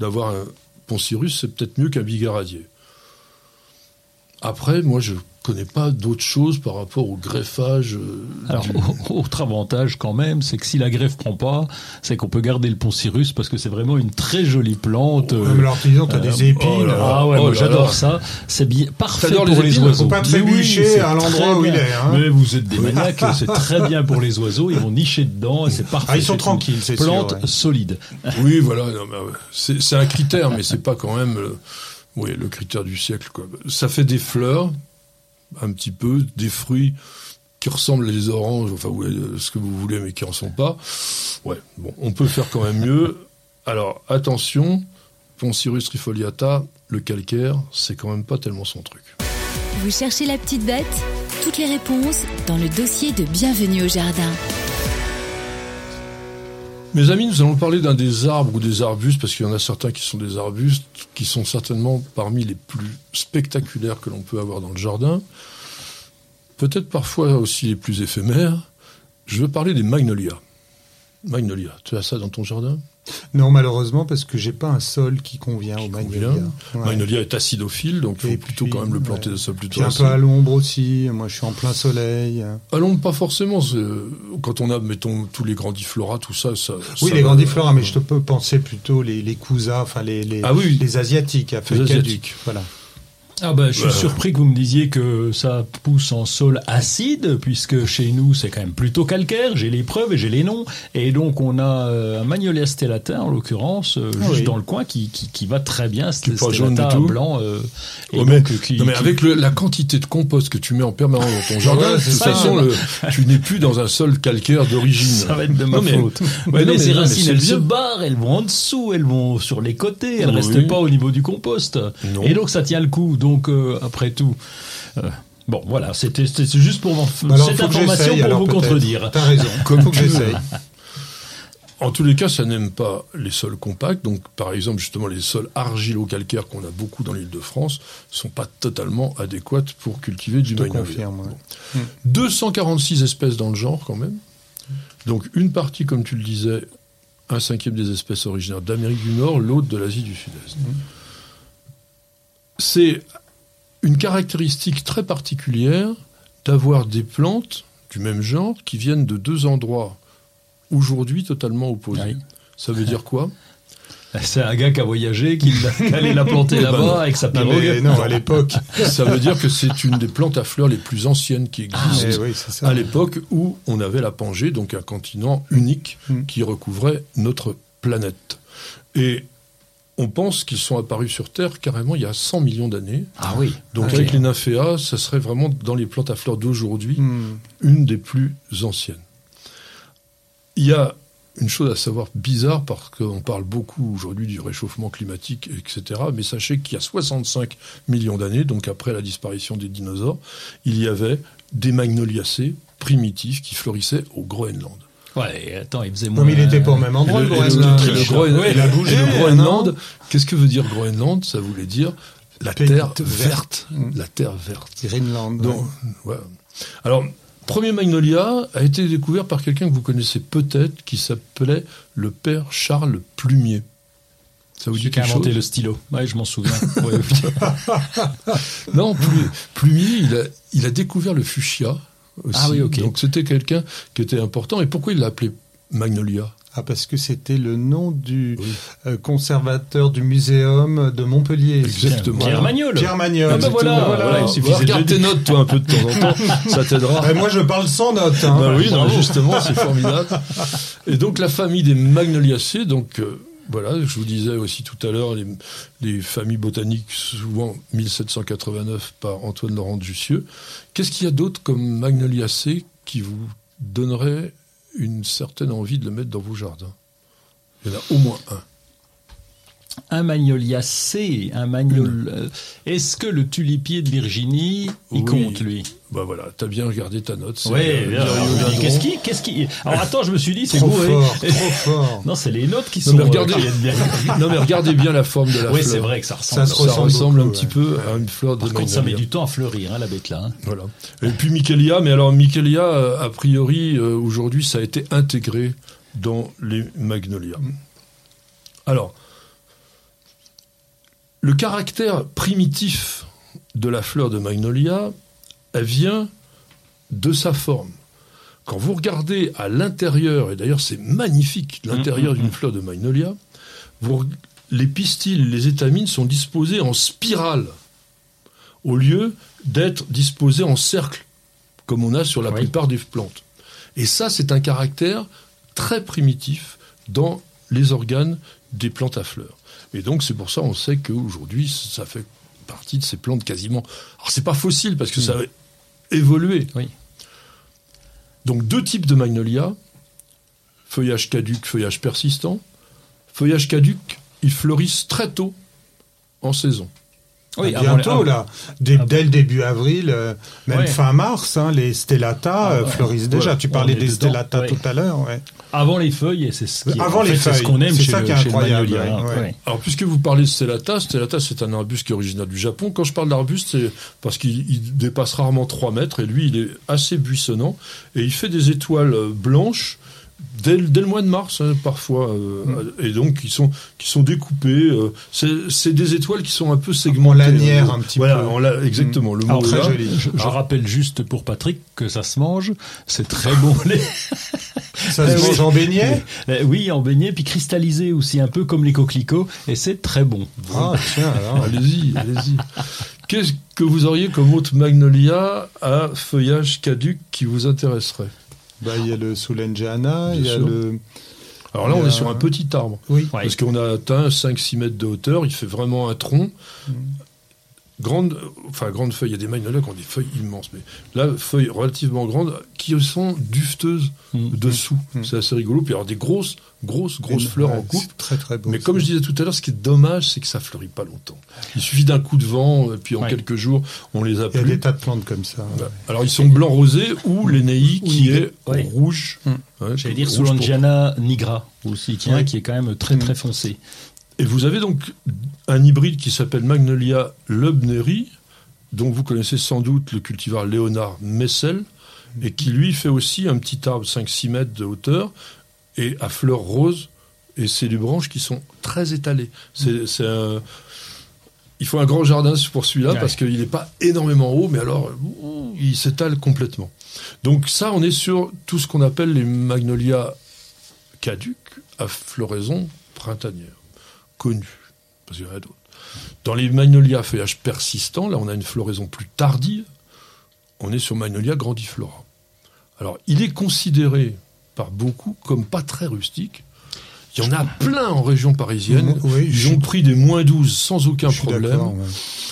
D'avoir un poncirus, c'est peut-être mieux qu'un bigaradier. Après, moi, je connais pas d'autres choses par rapport au greffage. euh, Alors, du- autre avantage quand même, c'est que si la greffe prend pas, c'est qu'on peut garder le poncirus parce que c'est vraiment une très jolie plante. euh, Même l'artisan, t'as des épines. oh là là. Ah ouais, Oh j'adore ça. C'est bien parfait pour les les, épines oiseaux. Faut pas oui, trébucher c'est à l'endroit où il est, hein. Mais vous êtes des maniaques, c'est très bien pour les oiseaux. Ils vont nicher dedans et c'est parfait. Ah, ils sont tranquilles, c'est sûr, Plante ouais. solide. Oui, voilà, c'est un critère, mais c'est pas quand même le, oui, le critère du siècle. Quoi. Ça fait des fleurs, un petit peu, des fruits qui ressemblent à des oranges, enfin, euh, ce que vous voulez, mais qui en sont pas. Ouais, bon, on peut faire quand même mieux. Alors, attention, Poncirus trifoliata, le calcaire, c'est quand même pas tellement son truc. Vous cherchez la petite bête? Toutes les réponses dans le dossier de Bienvenue au Jardin. Mes amis, nous allons parler d'un des arbres ou des arbustes, parce qu'il y en a certains qui sont des arbustes, qui sont certainement parmi les plus spectaculaires que l'on peut avoir dans le jardin. Peut-être parfois aussi les plus éphémères. Je veux parler des magnolias. Magnolia, tu as ça dans ton jardin? Non, malheureusement, parce que j'ai pas un sol qui convient au magnolia. Ouais. Magnolia est acidophile, donc il faut plutôt puis, quand même le planter ouais. de sol plutôt Puis un peu à l'ombre aussi. Moi, je suis en plein soleil. Allons, pas forcément. c'est- Quand on a, mettons, tous les grandiflora, tout ça, ça. Oui, ça les grandiflora, mais je te peux penser plutôt les, les cousas, enfin les, les, Ah oui. les asiatiques à feuilles caduques. Voilà. Ah bah, je suis Ouais. surpris que vous me disiez que ça pousse en sol acide, puisque chez nous c'est quand même plutôt calcaire. J'ai les preuves et j'ai les noms. Et donc on a euh, un Magnolia stellata en l'occurrence, euh, Ah juste oui. dans le coin, qui, qui, qui va très bien. Qui pas jaune du tout. blanc. euh, et Ouais, mais- donc, euh, qui- non mais avec le- la quantité de compost que tu mets en permanence dans ton jardin, Ouais, de toute façon, le- tu n'es plus dans un sol calcaire d'origine. Ça va être de ma Non, mais- faute. Ouais, Ouais, non, mais mais ces racines, elles se barrent, elles vont en dessous, elles vont sur les côtés, elles Oui. restent pas au niveau du compost. Et donc ça tient le coup. Donc euh, après tout. euh, Bon, voilà, c'était juste pour m'en- Alors, cette information pour alors, vous contredire. T'as raison. Comme faut que tu veux. j'essaye. En tous les cas, ça n'aime pas les sols compacts. Donc, par exemple, justement, les sols argilo-calcaires qu'on a beaucoup dans l'île de France sont pas totalement adéquates pour cultiver du magnolia. confirme. ouais. Bon. 246 espèces dans le genre, quand même. Donc, une partie, comme tu le disais, un cinquième des espèces originaires d'Amérique du Nord, l'autre de l'Asie du Sud-Est. C'est une caractéristique très particulière d'avoir des plantes du même genre qui viennent de deux endroits aujourd'hui totalement opposés. Oui. Ça veut dire quoi? C'est un gars qui a voyagé, qui l'a- qui allait la planter non. là-bas avec sa Non, mais pirogue. non, à l'époque. Ça veut dire que c'est une des plantes à fleurs les plus anciennes qui existent. Eh oui, c'est ça. à l'époque où on avait la Pangée, donc un continent unique Mm. qui recouvrait notre planète. Et on pense qu'ils sont apparus sur Terre carrément il y a 100 millions d'années. Ah oui. Donc Ok. avec les nymphéas, ça serait vraiment dans les plantes à fleurs d'aujourd'hui Hmm. une des plus anciennes. Il y a une chose à savoir bizarre parce qu'on parle beaucoup aujourd'hui du réchauffement climatique, etc. Mais sachez qu'il y a 65 millions d'années, donc après la disparition des dinosaures, il y avait des magnoliacées primitifs qui fleurissaient au Groenland. Ouais, attends, il faisait Non, moins. mais il était pas au même endroit, le le, et le- Groenland. il a bougé, le Groenland, non qu'est-ce que veut dire Groenland? Ça voulait dire la terre verte. verte. Mm. La terre verte. Greenland. Donc. Alors, premier magnolia a été découvert par quelqu'un que vous connaissez peut-être, qui s'appelait le père Charles Plumier. Ça vous dit qui a inventé le stylo. Ouais, je m'en souviens. Non, Plu- Plumier, il a, il a découvert le fuchsia aussi. Ah oui. Donc c'était quelqu'un qui était important. Et pourquoi il l'a appelé magnolia? Ah, parce que c'était le nom du Oui. euh, conservateur du muséum de Montpellier. Exactement. Pierre Magnol. Pierre Magnol. Ah ben voilà, il suffisait de Regarde le tes notes, toi, un peu de temps en temps. Ça t'aidera. Ben, moi, je parle sans notes. Hein. Bah oui, non, justement, c'est formidable. Et donc la famille des Magnoliacées, donc euh, voilà, je vous disais aussi tout à l'heure, les, les familles botaniques, souvent 1789 par Antoine Laurent de Jussieu. Qu'est-ce qu'il y a d'autre comme Magnoliacées qui vous donnerait une certaine envie de le mettre dans vos jardins? Il y en a au moins un. Un magnoliacé, un magnol. euh, Est-ce que le tulipier de Virginie, il Oui. compte lui? Bah voilà, t'as bien regardé ta note. Oui. euh. Qu'est-ce qui, qu'est-ce qui Alors attends, je me suis dit, c'est Trop fort, trop fort. Non, c'est les notes qui Non, sont. mais regardez- euh, bien. non mais regardez bien la forme de la Oui, fleur. c'est vrai que ça ressemble. Ça se Ça ressemble un petit ouais. peu à une fleur de Par contre, ça met du temps à fleurir, hein, la bête là. hein. Voilà. Et puis Michelia, mais alors Michelia, euh, a priori, aujourd'hui, ça a été intégré dans les magnolias. Alors, le caractère primitif de la fleur de magnolia, elle vient de sa forme. Quand vous regardez à l'intérieur, et d'ailleurs c'est magnifique, l'intérieur d'une fleur de magnolia, vous, les pistils, les étamines sont disposés en spirale au lieu d'être disposés en cercle, comme on a sur la Oui. plupart des plantes. Et ça, c'est un caractère très primitif dans les organes des plantes à fleurs. Et donc, c'est pour ça on sait qu'aujourd'hui, ça fait partie de ces plantes quasiment. Alors, c'est pas fossile parce que ça a évolué. Oui. Donc, deux types de magnolia feuillage caduc, feuillage persistant. Feuillage caduc, ils fleurissent très tôt en saison. Oui, avant- bientôt avant- là, Dès, dès le début avril, euh, même Ouais. fin mars, hein, les stellata Ah, euh, ouais. fleurissent déjà. Ouais, tu parlais des stellata ouais. tout à l'heure. Ouais. Avant les feuilles, et c'est ce Avant en les fait, ce qu'on aime C'est chez ça le, qui est chez le incroyable, magnolia, ouais, hein. Alors, puisque vous parlez de Stellata, Stellata, c'est un arbuste qui est originaire du Japon. Quand je parle d'arbuste, c'est parce qu'il il dépasse rarement 3 mètres, et lui, il est assez buissonnant, et il fait des étoiles euh, blanches dès, le- dès le mois de mars, hein, parfois, euh, Mm. et donc qui sont, qui sont découpées. euh, c'est des étoiles qui sont un peu segmentées. En lanière, un petit voilà, peu. en la- exactement, le Alors, mot très joli. Je, je Ah. rappelle juste pour Patrick que ça se mange, c'est très bon. Les- Ça Eh se oui. mange en beignet Euh, oui, en beignet, puis cristallisé aussi, un peu comme les coquelicots, et c'est très bon. Ah tiens, alors. Allez-y, allez-y. Qu'est-ce que vous auriez comme autre magnolia à feuillage caduc qui vous intéresserait? Bah, il y a le Soulenjana, il y a sûr. le. Alors là, on est sur un petit arbre. Oui. Parce qu'on a atteint 5-6 mètres de hauteur, il fait vraiment un tronc. Grande, enfin, grande feuille, il y a des magnolias qui ont des feuilles immenses, mais là, feuilles relativement grandes qui sont dufteuses Mm. dessous. Mm. C'est assez rigolo. Puis alors des grosses, grosses, grosses fleurs ouais, en coupe. Très très beau. Mais comme je disais tout à l'heure, ce qui est dommage, c'est que ça fleurit pas longtemps. Il suffit d'un coup de vent, et puis en Ouais. quelques jours, on les a il y a plus. des tas de plantes comme ça. Voilà. Alors ils sont blanc rosé ou l'énéi qui est ouais. rouge. J'allais dire Soulangiana nigra aussi, qui, est quand même très très foncé. Et vous avez donc un hybride qui s'appelle Magnolia lubneri, dont vous connaissez sans doute le cultivar Léonard Messel, et qui lui fait aussi un petit arbre 5-6 mètres de hauteur, et à fleurs roses, et c'est des branches qui sont très étalées. C'est, c'est un- Il faut un grand jardin pour celui-là, Ouais. parce qu'il n'est pas énormément haut, mais alors il s'étale complètement. Donc ça, on est sur tout ce qu'on appelle les magnolias caduques à floraison printanière, connues, parce qu'il y en a d'autres. Dans les magnolias à feuillage persistant, là on a une floraison plus tardive, on est sur Magnolia grandiflora. Alors il est considéré par beaucoup comme pas très rustique. Il y en a plein en région parisienne. Oui, Ils ont pris des moins 12 sans aucun je problème. ouais.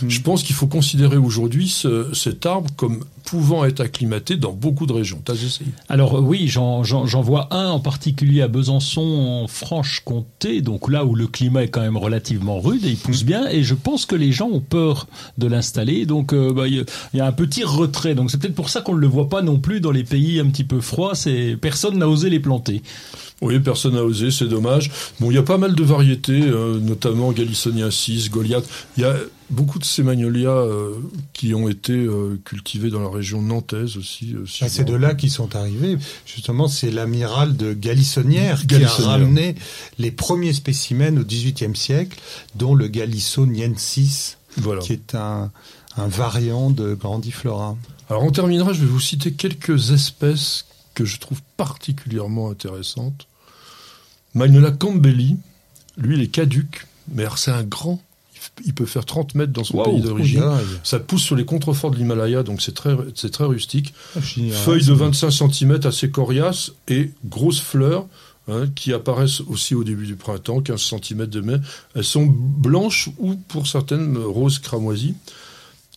Je pense qu'il faut considérer aujourd'hui ce- cet arbre comme pouvant être acclimaté dans beaucoup de régions. T'as essayé Alors euh, oui, j'en vois un en particulier à Besançon, en Franche-Comté, donc là où le climat est quand même relativement rude et il pousse Mmh. bien. Et je pense que les gens ont peur de l'installer, donc euh, bah, il y, a- il y a un petit retrait. Donc c'est peut-être pour ça qu'on ne le voit pas non plus dans les pays un petit peu froids. C'est personne n'a osé les planter. Oui, personne n'a osé, c'est dommage. Bon, il y a pas mal de variétés, euh, notamment Galissoniensis, Goliath. Il y a beaucoup de ces magnolias euh, qui ont été euh, cultivés dans la région nantaise aussi. euh, si Ah, c'est de là qu'ils sont arrivés. Justement, c'est l'amiral de Galissonnière qui a ramené les premiers spécimens au XVIIIe siècle, dont le Galissoniensis, Voilà. qui est un, un variant de Grandiflora. Alors on terminera, je vais vous citer quelques espèces que je trouve particulièrement intéressantes. Magnolia campbelli, lui il est caduc, mais alors c'est un grand, il peut faire 30 mètres dans son pays d'origine. Ça pousse sur les contreforts de l'Himalaya, donc c'est très, c'est très rustique. Ah, Feuilles de 25 cm assez coriaces et grosses fleurs hein, qui apparaissent aussi au début du printemps, 15 cm de mai. Elles sont blanches ou pour certaines roses cramoisies.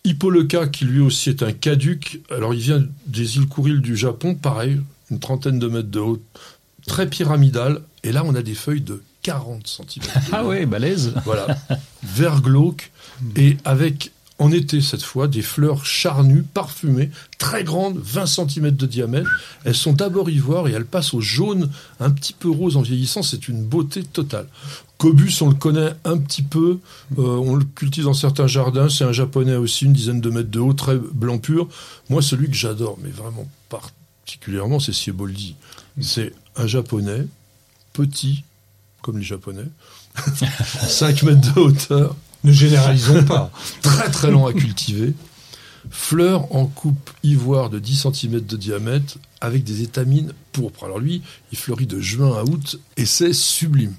Hippoleuca, qui lui aussi est un caduc, alors il vient des îles Kuriles du Japon, pareil, une trentaine de mètres de haut, très pyramidal, et là on a des feuilles de 40 cm. Ah ouais, balèze. Voilà, vert glauque et avec en été cette fois des fleurs charnues, parfumées, très grandes, 20 cm de diamètre. Elles sont d'abord ivoires et elles passent au jaune, un petit peu rose en vieillissant. C'est une beauté totale. Cobus, on le connaît un petit peu, euh, on le cultive dans certains jardins. C'est un japonais aussi, une dizaine de mètres de haut, très blanc pur. Moi, celui que j'adore, mais vraiment particulièrement, c'est Sieboldi. C'est un japonais, petit, comme les japonais, 5 mètres de hauteur, Ne généralisons pas. très très lent à cultiver. Fleurs en coupe ivoire de 10 cm de diamètre avec des étamines pourpres. Alors lui, il fleurit de juin à août et c'est sublime.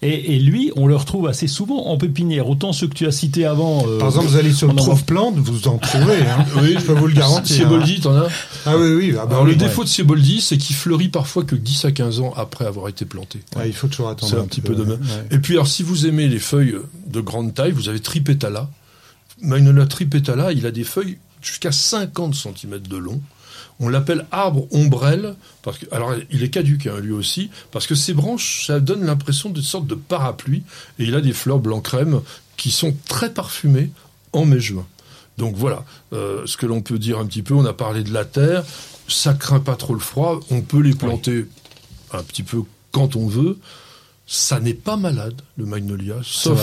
Et, et lui, on le retrouve assez souvent en pépinière. Autant ceux que tu as cités avant. euh, Par exemple, vous allez sur le en trouve plante, vous en trouvez. Hein. Oui, Je peux vous le garantir. Sieboldi, t'en as Ah oui, oui. Ah bah Alors oui, le ouais. défaut de Sieboldi, c'est qu'il fleurit parfois que 10 à 15 ans après avoir été planté. Ouais, il faut toujours attendre. C'est un petit peu de même. ouais. Et puis alors si vous aimez les feuilles de grande taille, vous avez Tripetala. Magnolia tripetala, il a des feuilles jusqu'à 50 cm de long. On l'appelle arbre ombrelle, parce que, alors il est caduque hein, lui aussi, parce que ses branches, ça donne l'impression d'une sorte de parapluie, et il a des fleurs blanc crème qui sont très parfumées en mai-juin. Donc voilà, euh, ce que l'on peut dire un petit peu, on a parlé de la terre, ça craint pas trop le froid, on peut les planter un petit peu quand on veut, ça n'est pas malade, le magnolia, sauf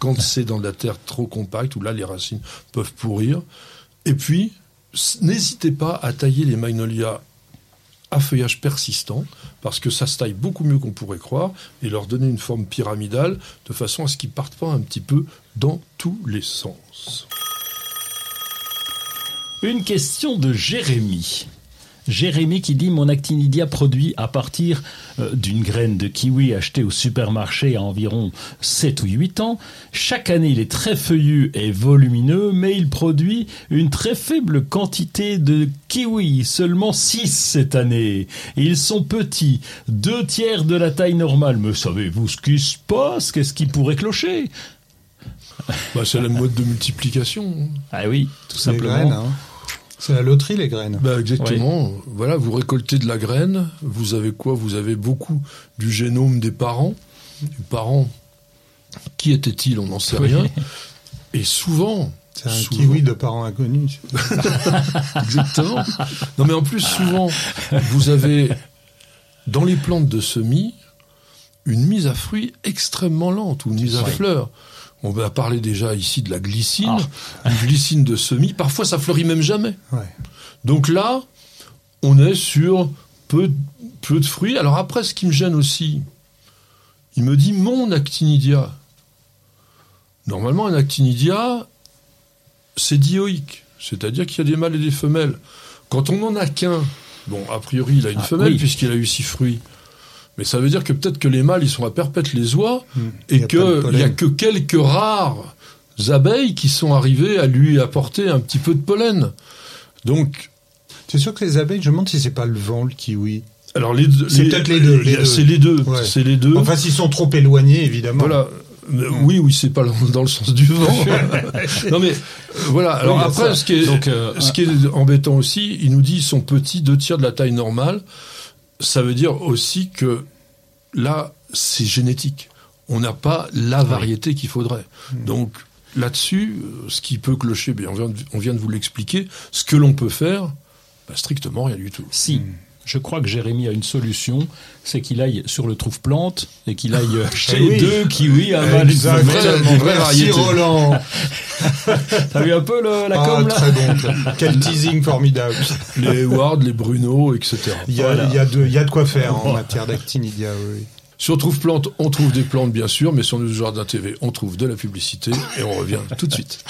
quand c'est dans de la terre trop compacte, où là les racines peuvent pourrir. Et puis, n'hésitez pas à tailler les magnolias à feuillage persistant, parce que ça se taille beaucoup mieux qu'on pourrait croire, et leur donner une forme pyramidale, de façon à ce qu'ils partent pas un petit peu dans tous les sens. Une question de Jérémy. Jérémy qui dit mon actinidia produit à partir euh, d'une graine de kiwi achetée au supermarché à environ 7 ou 8 ans. Chaque année, il est très feuillu et volumineux, mais il produit une très faible quantité de kiwi, seulement 6 cette année. Ils sont petits, deux tiers de la taille normale. Mais savez-vous ce qui se passe? Qu'est-ce qui pourrait clocher? Bah, c'est la mode de multiplication. Ah oui, tout Les simplement. graines, hein. C'est la loterie, les graines. Bah exactement. Voilà, vous récoltez de la graine. Vous avez quoi? Vous avez beaucoup du génome des parents. Les parents, qui étaient-ils? On n'en sait Oui. rien. Et souvent, C'est un souvent- kiwi de parents inconnus. Exactement. Non, mais en plus, souvent, vous avez dans les plantes de semis une mise à fruits extrêmement lente ou une mise à Oui. fleurs. On va parler déjà ici de la glycine, Ah. une glycine de semis. Parfois, ça fleurit même jamais. Ouais. Donc là, on est sur peu, peu de fruits. Alors après, ce qui me gêne aussi, il me dit mon actinidia. Normalement, un actinidia, c'est dioïque, c'est-à-dire qu'il y a des mâles et des femelles. Quand on n'en a qu'un, bon, a priori, il a une Ah, femelle oui. puisqu'il a eu six fruits. Mais ça veut dire que peut-être que les mâles, ils sont à perpète les oies Hmm. Et qu'il n'y a que quelques rares abeilles qui sont arrivées à lui apporter un petit peu de pollen. Donc, C'est sûr que les abeilles, je me demande si c'est pas le vent, le kiwi. alors les deux, C'est peut-être les deux. C'est les deux. Ouais. C'est les deux. Enfin, s'ils sont trop éloignés, évidemment. voilà. Oui, oui, c'est pas dans le sens du vent. non mais voilà. Alors après, ça. ce qui est, Donc, euh, ce qui est embêtant aussi, il nous dit ils sont petits, deux tiers de la taille normale. Ça veut dire aussi que là, c'est génétique. On n'a pas la variété qu'il faudrait. Hmm. Donc là-dessus, euh, ce qui peut clocher, bien, on vient de, on vient de vous l'expliquer. Ce que l'on peut faire, bah, strictement rien du tout. Si. Je crois que Jérémy a une solution, c'est qu'il aille sur le trouve-plante et qu'il aille acheter Eh oui. deux kiwis à mal une Exactement. vraie variété. Roland. T'as vu un peu le- la Ah, com là très bon. Quel teasing formidable. Les Hayward, les Bruno, etc. Il y a, Voilà. il y a de, il y a de quoi faire en matière d'actinidia, oui. Sur Trouve Plantes, on trouve des plantes bien sûr, mais sur le Jardin TV, on trouve de la publicité et on revient tout de suite.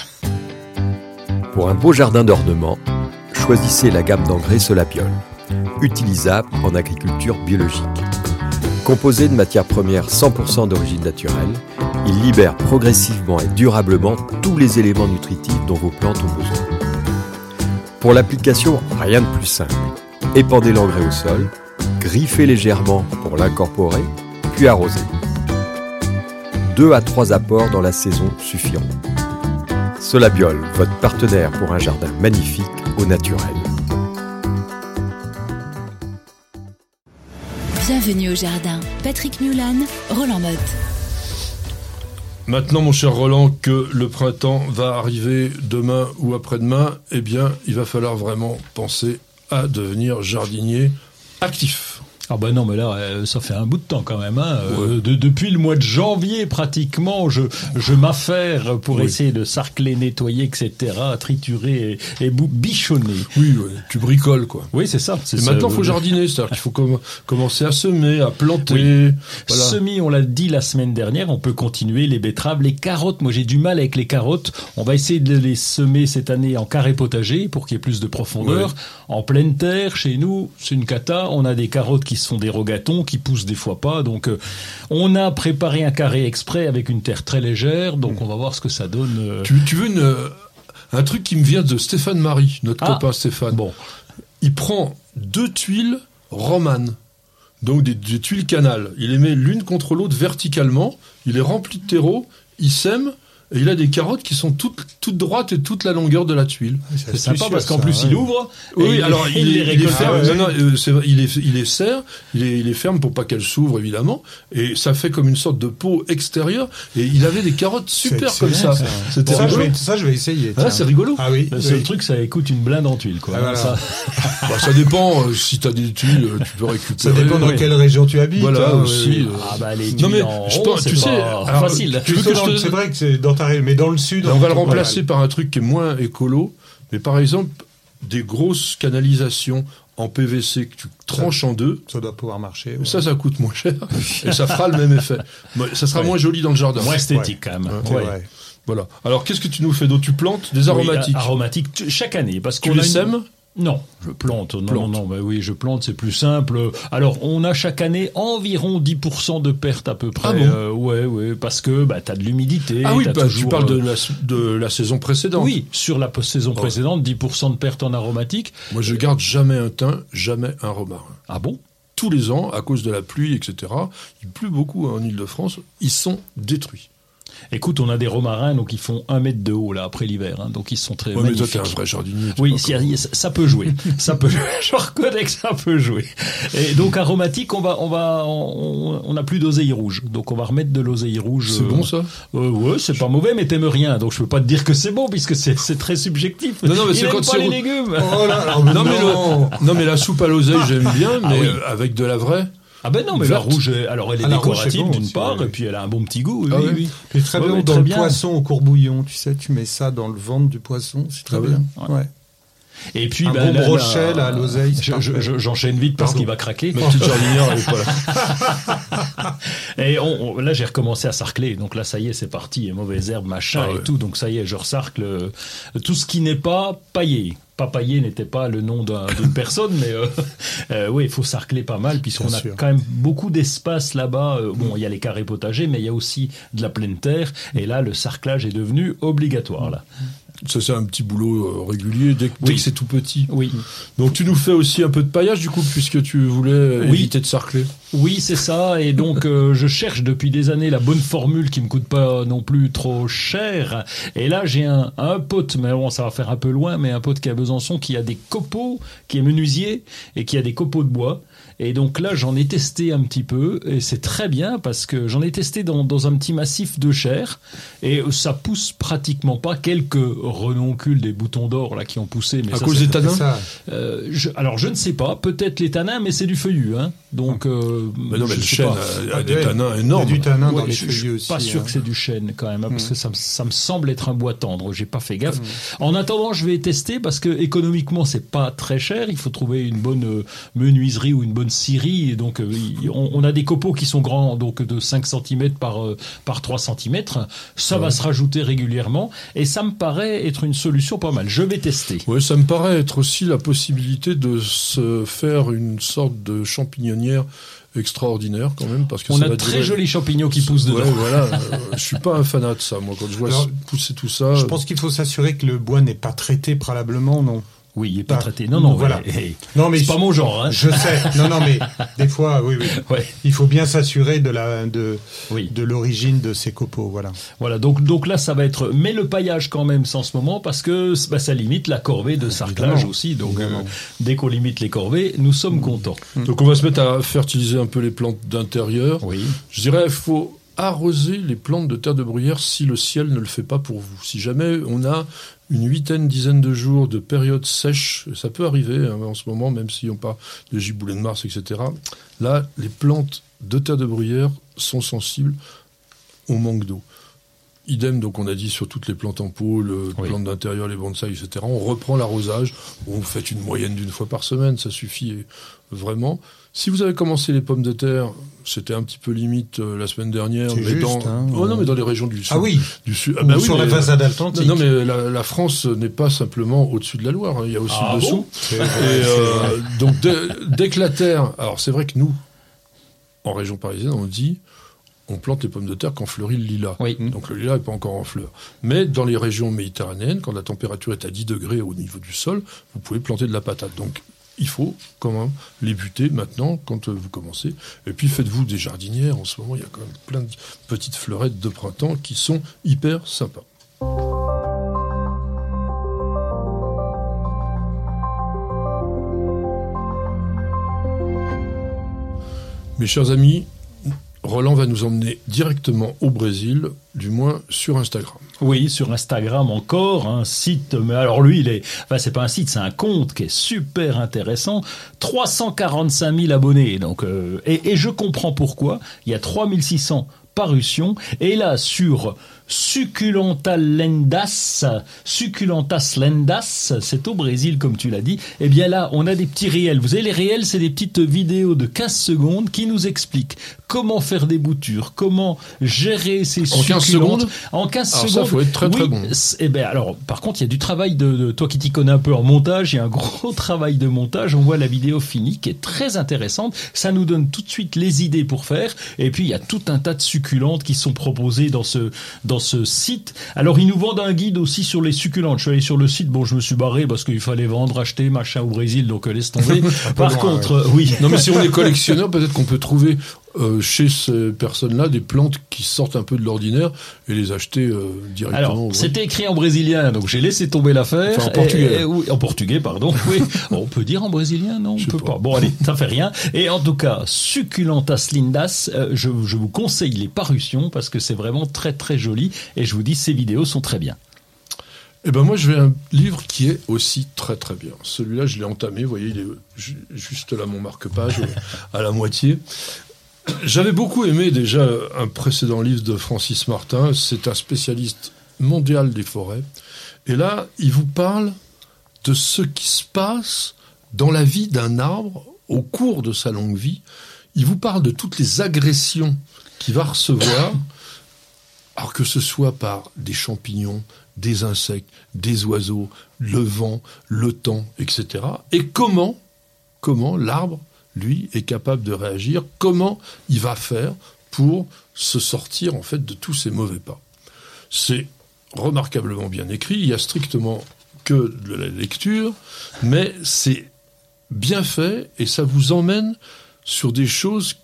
Pour un beau jardin d'ornement, choisissez la gamme d'engrais Solapiol, utilisable en agriculture biologique. Composé de matières premières 100% d'origine naturelle, il libère progressivement et durablement tous les éléments nutritifs dont vos plantes ont besoin. Pour l'application, rien de plus simple. Épandez l'engrais au sol, griffez légèrement pour l'incorporer, puis arrosez. Deux à trois apports dans la saison suffiront. Solabiol, votre partenaire pour un jardin magnifique au naturel. Bienvenue au jardin. Patrick Mulan, Roland Motte. Maintenant, mon cher Roland, que le printemps va arriver demain ou après-demain, eh bien, il va falloir vraiment penser à devenir jardinier actif. Ah ben non, mais là, euh, ça fait un bout de temps quand même. Hein. Euh, de, depuis le mois de janvier, pratiquement, je, je m'affaire pour essayer de sarcler, nettoyer, etc., triturer et, et bichonner. Oui, tu bricoles, quoi. Oui, c'est ça. Et maintenant, il faut jardiner, c'est-à-dire qu'il faut commencer à semer, à planter. Semer, on l'a dit la semaine dernière, on peut continuer les betteraves, les carottes. Moi, j'ai du mal avec les carottes. On va essayer de les semer cette année en carré potager pour qu'il y ait plus de profondeur. En pleine terre, chez nous, c'est une cata. On a des carottes qui sont des rogatons qui poussent des fois pas. Donc, euh, on a préparé un carré exprès avec une terre très légère. Donc, mm. on va voir ce que ça donne. Euh. Tu, veux une, euh, un truc qui me vient de Stéphane Marie, notre ah. copain Stéphane. Bon. Il prend deux tuiles romanes. Donc des, des tuiles canal. Il les met l'une contre l'autre verticalement. Il les remplit de terreau. Il sème et il a des carottes qui sont toutes, toutes droites et toute la longueur de la tuile. C'est sympa parce qu'en plus il ouvre. Oui, alors il, les il, ferme. Non, non, euh, il, est, il les serre, il les, il ferme pour pas qu'elles s'ouvrent évidemment, et ça fait comme une sorte de peau extérieure. Et il avait des carottes super comme ça. C'était ça, rigolo. ça, je vais essayer. Ah, c'est rigolo. Ah oui. Le seul truc, ça écoute une blinde en tuile, quoi. Ah, ça. bah, ça dépend. Euh, si t'as des tuiles, tu peux récupérer. Ça dépend dans quelle région tu habites. Voilà hein, aussi. Ah bah les tuiles non mais je pense, tu sais, facile. C'est vrai que c'est dans mais dans le sud on va le remplacer par un truc qui est moins écolo, mais par exemple, des grosses canalisations en PVC que tu tranches en deux. Ça doit pouvoir marcher. Ça, ça coûte moins cher et ça fera le même effet. Ça sera moins joli dans le jardin. Moins esthétique quand même. Voilà. Alors, qu'est-ce que tu nous fais d'autre? Tu plantes des aromatiques Aromatiques chaque année. Parce tu les sèmes? Non, je plante. Non, non, bah oui, je plante, c'est plus simple. Alors, on a chaque année environ 10% de pertes à peu près. Ah bon euh, ouais, ouais, parce que bah, tu as de l'humidité. Ah oui, bah, tu parles de euh, la, de la saison précédente. Oui, sur la saison oh. précédente, 10% de pertes en aromatique. Moi, je garde jamais un thym, jamais un romarin. Ah bon? Tous les ans, à cause de la pluie, etc., il pleut beaucoup en Ile-de-France, ils sont détruits. Écoute, on a des romarins donc ils font un mètre de haut là après l'hiver, hein, donc ils sont très. Ouais, mais toi t'es un vrai jardinier. Oui, ça peut jouer, ça peut. Jouer. Je reconnais que ça peut jouer. Et donc aromatique, on va, on va, on n'a plus d'oseille rouge, donc on va remettre de l'oseille rouge. C'est bon ça? euh, Ouais, c'est pas mauvais, mais t'aimes rien, donc je peux pas te dire que c'est bon puisque c'est très subjectif. Non, non, mais c'est quand pas les légumes. Oh là, non, non, mais non, mais la soupe à l'oseille j'aime bien, ah mais avec de la vraie? Ah ben non, mais la rouge, alors elle est ah, décorative d'une part, et puis elle a un bon petit goût. Oui, ah oui, oui. très bien dans le poisson au courbouillon, tu sais, tu mets ça dans le ventre du poisson, c'est très ah bien. Ouais. Et puis, un ben, bon brochet, là, l'oseille. J'enchaîne vite parce qu'il va craquer. Ma petite jardinière, elle est pas là. et on, là, j'ai recommencé à sarcler. Donc là, ça y est, c'est parti. Mauvaise herbe, machin et tout. Donc ça y est, je resarcle euh, tout ce qui n'est pas paillé. Papayer n'était pas le nom d'une personne, mais euh, euh, oui, il faut sarcler pas mal, puisqu'on a quand même beaucoup d'espace là-bas. Euh, bon, il y a les carrés potagers, mais il y a aussi de la pleine terre, et là, le sarclage est devenu obligatoire. Là. Ça, c'est un petit boulot euh, régulier dès, que c'est tout petit. Oui. Donc, tu nous fais aussi un peu de paillage, du coup, puisque tu voulais éviter de sarcler. Oui, c'est ça. Et donc, euh, je cherche depuis des années la bonne formule qui me coûte pas non plus trop cher. Et là, j'ai un, un pote, mais bon, ça va faire un peu loin, mais un pote qui est à Besançon, qui a des copeaux, qui est menuisier et qui a des copeaux de bois. Et donc là, j'en ai testé un petit peu et c'est très bien parce que j'en ai testé dans, dans, un petit massif de chair et ça pousse pratiquement pas quelques renoncules des boutons d'or là qui ont poussé. Mais à cause des tanins euh, Alors je ne sais pas, peut-être les tanins, mais c'est du feuillu. Hein. Donc, euh, mais non, mais le chêne a, des tanins énormes. Il y a du tanin dans les feuillus aussi. Pas sûr hein. que c'est du chêne quand même, hein, parce mm. que ça, ça, me semble être un bois tendre. J'ai pas fait gaffe. Mm. En attendant, je vais tester parce que économiquement, c'est pas très cher. Il faut trouver une bonne euh, menuiserie ou une bonne scierie. Et donc, euh, on, a des copeaux qui sont grands, donc de 5 cm par par 3 cm. Ça va se rajouter régulièrement, et ça me paraît être une solution pas mal. Je vais tester. Oui, ça me paraît être aussi la possibilité de se faire une sorte de extraordinaire quand même parce que on a de très jolis champignons qui poussent dedans. Ouais, voilà, euh, je suis pas un fanat de ça moi quand je vois pousser tout ça. Je pense qu'il faut s'assurer que le bois n'est pas traité préalablement, non? Oui, il est pas bah, traité. Non, non, voilà. non, mais c'est pas mon genre. Hein. Je sais. Non, non, mais des fois, oui, oui. Ouais. Il faut bien s'assurer de la de oui. de l'origine de ces copeaux, voilà. Voilà. Donc donc là, ça va être. Mais le paillage quand même, sans ce moment, parce que bah, ça limite la corvée de sarclage aussi. Donc euh, dès qu'on limite les corvées, nous sommes contents. Donc on va se mettre à fertiliser un peu les plantes d'intérieur. Oui. Je dirais, faut arroser les plantes de terre de bruyère si le ciel ne le fait pas pour vous. Si jamais on a une huitaine, dizaine de jours de période sèche, ça peut arriver hein, en ce moment, même si on parle de giboulée de Mars, etc. Là, les plantes de terre de bruyère sont sensibles au manque d'eau. Idem, donc on a dit sur toutes les plantes en pot, les plantes d'intérieur, les bonsaïs, etc. On reprend l'arrosage, on fait une moyenne d'une fois par semaine, ça suffit vraiment. Si vous avez commencé les pommes de terre, c'était un petit peu limite euh, la semaine dernière, mais juste, dans hein, oh, non mais dans les régions du sud. Ah oui. Du sud. Ah bah sur la façade atlantique. Non mais la, la France n'est pas simplement au-dessus de la Loire, hein, il y a aussi ah le dessous. Bon? Et euh, donc dès, dès que la terre, alors c'est vrai que nous, en région parisienne, on dit on plante les pommes de terre quand fleurit le lilas. Oui. Donc le lilas n'est pas encore en fleur. Mais dans les régions méditerranéennes, quand la température est à 10 degrés au niveau du sol, vous pouvez planter de la patate. Donc il faut quand même les buter maintenant quand euh, vous commencez. Et puis faites-vous des jardinières. En ce moment, il y a quand même plein de petites fleurettes de printemps qui sont hyper sympas. Mes chers amis, Roland va nous emmener directement au Brésil, du moins sur Instagram. Oui, sur Instagram encore, un site, mais alors lui, il est, enfin c'est pas un site, c'est un compte qui est super intéressant, 345 000 abonnés, donc, euh, et, et je comprends pourquoi, il y a 3600 parutions, et là sur Succulenta lendas, Succulentas lendas, c'est au Brésil comme tu l'as dit. Eh bien là, on a des petits réels. Vous savez, les réels, c'est des petites vidéos de 15 secondes qui nous expliquent comment faire des boutures, comment gérer ces En 15 succulentes. secondes En 15 Alors ça, secondes. faut être très, très oui, bon. c'est- Eh ben alors, par contre, il y a du travail de, de- toi qui t'y connais un peu en montage, il y a un gros travail de montage. On voit la vidéo finie qui est très intéressante. Ça nous donne tout de suite les idées pour faire. Et puis il y a tout un tas de succulentes qui sont proposées dans ce dans ce site. Alors ils nous vendent un guide aussi sur les succulentes. Je suis allé sur le site. Bon, je me suis barré parce qu'il fallait vendre, acheter machin au Brésil, donc euh, laisse tomber. par loin, contre, euh, oui. Non, mais si on est collectionneur, peut-être qu'on peut trouver euh, chez ces personnes-là des plantes qui sortent un peu de l'ordinaire et les acheter euh, directement. Alors, c'était écrit en brésilien, donc j'ai laissé tomber l'affaire. Enfin, en portugais. Et- et- oui, en portugais, pardon. Oui. on peut dire en brésilien, non On peut pas. pas. Bon, allez, ça fait rien. Et en tout cas, succulentas lindas, euh, je, je vous conseille les parutions parce que c'est vraiment très très joli. Et je vous dis, ces vidéos sont très bien. Eh ben moi, je vais un livre qui est aussi très très bien. Celui-là, je l'ai entamé. Vous voyez, il est ju- juste là mon marque-page à la moitié. J'avais beaucoup aimé déjà un précédent livre de Francis Martin. C'est un spécialiste mondial des forêts. Et là, il vous parle de ce qui se passe dans la vie d'un arbre au cours de sa longue vie. Il vous parle de toutes les agressions qu'il va recevoir, alors que ce soit par des champignons, des insectes, des oiseaux, le vent, le temps, etc. Et comment, comment l'arbre, lui, est capable de réagir, comment il va faire pour se sortir en fait de tous ces mauvais pas. C'est remarquablement bien écrit, il y a strictement que de la lecture, mais c'est bien fait et ça vous emmène sur des choses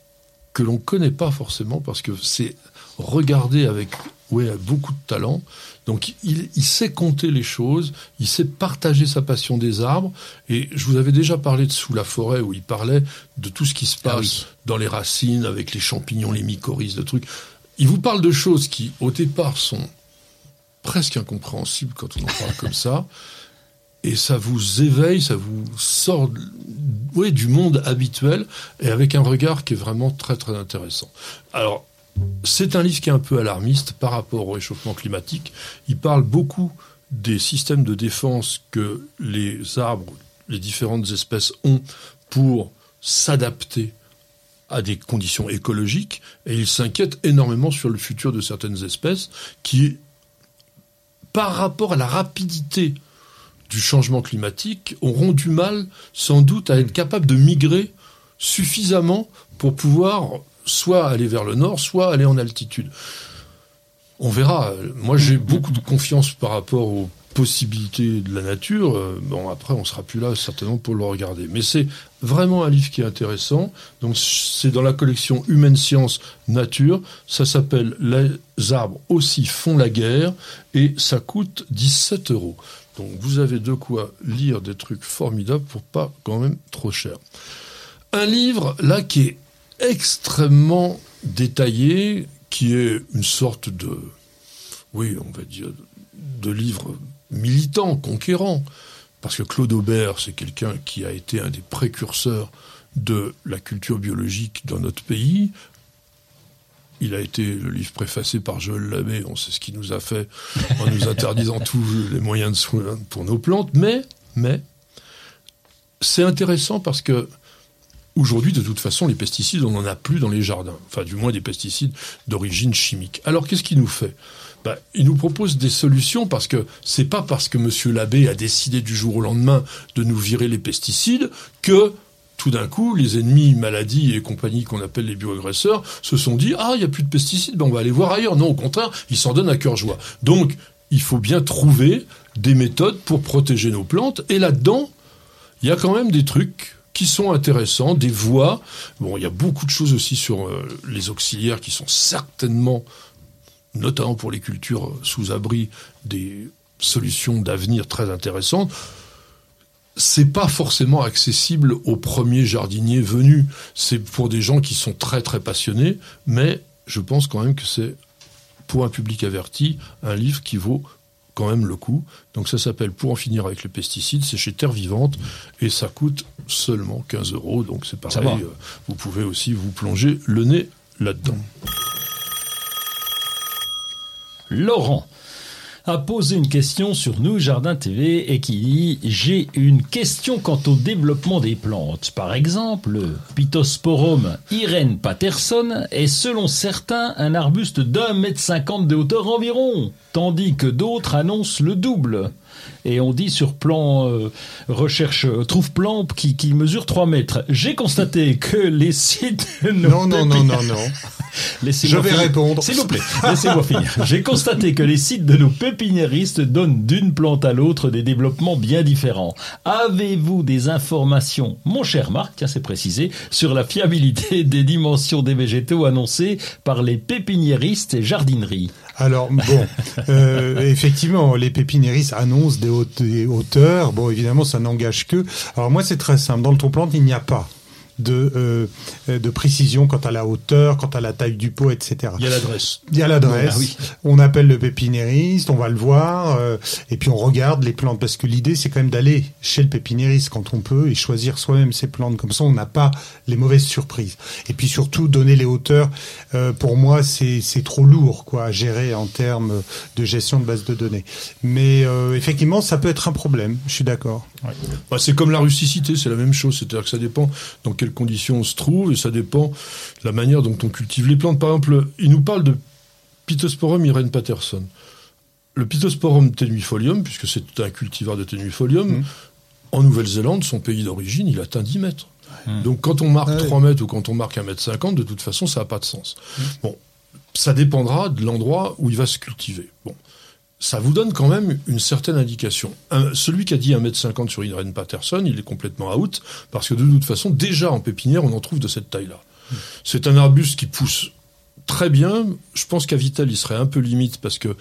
que l'on ne connaît pas forcément parce que c'est regardé avec ouais, beaucoup de talent. Donc il, il sait compter les choses, il sait partager sa passion des arbres. Et je vous avais déjà parlé de Sous la forêt où il parlait de tout ce qui se passe Ah oui. dans les racines avec les champignons, les mycorhizes, le truc. Il vous parle de choses qui, au départ, sont presque incompréhensibles quand on en parle comme ça. Et ça vous éveille, ça vous sort oui, du monde habituel et avec un regard qui est vraiment très très intéressant. Alors, c'est un livre qui est un peu alarmiste par rapport au réchauffement climatique. Il parle beaucoup des systèmes de défense que les arbres, les différentes espèces ont pour s'adapter à des conditions écologiques et il s'inquiète énormément sur le futur de certaines espèces qui, par rapport à la rapidité du changement climatique, auront du mal sans doute à être capables de migrer suffisamment pour pouvoir soit aller vers le nord, soit aller en altitude. On verra. Moi, j'ai beaucoup de confiance par rapport aux possibilités de la nature. Euh, Bon, après, on sera plus là certainement pour le regarder. Mais c'est vraiment un livre qui est intéressant. Donc, c'est dans la collection Humaine Science Nature. Ça s'appelle Les arbres aussi font la guerre et ça coûte 17 euros. Donc, vous avez de quoi lire des trucs formidables pour pas quand même trop cher. Un livre, là, qui est extrêmement détaillé, qui est une sorte de, oui, on va dire, de livre militant, conquérant. Parce que Claude Aubert, c'est quelqu'un qui a été un des précurseurs de la culture biologique dans notre pays. Il a été le livre préfacé par Joël Labbé, on sait ce qu'il nous a fait en nous interdisant tous les moyens de soins pour nos plantes, mais, mais, c'est intéressant parce que Aujourd'hui, de toute façon, les pesticides, on n'en a plus dans les jardins. Enfin, du moins des pesticides d'origine chimique. Alors, qu'est-ce qu'il nous fait? Ben, Il nous propose des solutions parce que c'est pas parce que Monsieur Labbé a décidé du jour au lendemain de nous virer les pesticides que tout d'un coup, les ennemis, maladies et compagnie qu'on appelle les bioagresseurs se sont dit ah il y a plus de pesticides, ben on va aller voir ailleurs. Non, au contraire, ils s'en donnent à cœur joie. Donc, il faut bien trouver des méthodes pour protéger nos plantes. Et là-dedans, il y a quand même des trucs qui sont intéressants, des voies. Bon, il y a beaucoup de choses aussi sur euh, les auxiliaires qui sont certainement, notamment pour les cultures sous abri, des solutions d'avenir très intéressantes. C'est pas forcément accessible aux premiers jardiniers venus. C'est pour des gens qui sont très très passionnés, mais je pense quand même que c'est pour un public averti un livre qui vaut quand même le coup. Donc ça s'appelle Pour en finir avec les pesticides, c'est chez Terre Vivante et ça coûte seulement 15 euros. Donc c'est pareil, euh, vous pouvez aussi vous plonger le nez là-dedans. Laurent, a posé une question sur Nous Jardin TV et qui dit J'ai une question quant au développement des plantes. Par exemple, Pittosporum Irene Patterson est selon certains un arbuste d'un mètre cinquante de hauteur environ, tandis que d'autres annoncent le double. Et on dit sur plan euh, recherche euh, trouve plan qui, qui mesure 3 mètres. J'ai constaté que les sites non non non non non je vais répondre. S'il vous plaît, laissez-moi finir. J'ai constaté que les sites de nos pépiniéristes donnent d'une plante à l'autre des développements bien différents. Avez-vous des informations, mon cher Marc, tiens c'est précisé, sur la fiabilité des dimensions des végétaux annoncées par les pépiniéristes et jardineries? Alors bon, euh, effectivement, les pépiniéristes annoncent des, des hauteurs. Bon, évidemment, ça n'engage que. Alors moi, c'est très simple. Dans le ton plante, il n'y a pas de, euh, de précision quant à la hauteur, quant à la taille du pot, etc. Il y a l'adresse. Il y a l'adresse. Ah on appelle le pépinériste, on va le voir, euh, et puis on regarde les plantes, parce que l'idée c'est quand même d'aller chez le pépinériste quand on peut et choisir soi-même ses plantes. Comme ça, on n'a pas les mauvaises surprises. Et puis surtout, donner les hauteurs, euh, pour moi, c'est trop lourd quoi, à gérer en termes de gestion de base de données. Mais effectivement, ça peut être un problème, je suis d'accord. Bah, c'est comme la rusticité, c'est la même chose, c'est-à-dire que ça dépend donc quelles conditions on se trouve et ça dépend de la manière dont on cultive les plantes. Par exemple, il nous parle de Pittosporum Irene Patterson. Le Pittosporum tenuifolium, puisque c'est un cultivar de tenuifolium, mmh. en Nouvelle-Zélande, son pays d'origine, il atteint 10 mètres. Mmh. Donc quand on marque 3 ah mètres ou quand on marque 1 mètre 50, de toute façon, ça n'a pas de sens. Mmh. Bon, ça dépendra de l'endroit où il va se cultiver. Bon ça vous donne quand même une certaine indication. celui qui a dit 1m50 sur Irene Patterson, il est complètement out, parce que de toute façon, déjà en pépinière, on en trouve de cette taille-là. C'est un arbuste qui pousse très bien. Je pense qu'à Vital, il serait un peu limite, parce que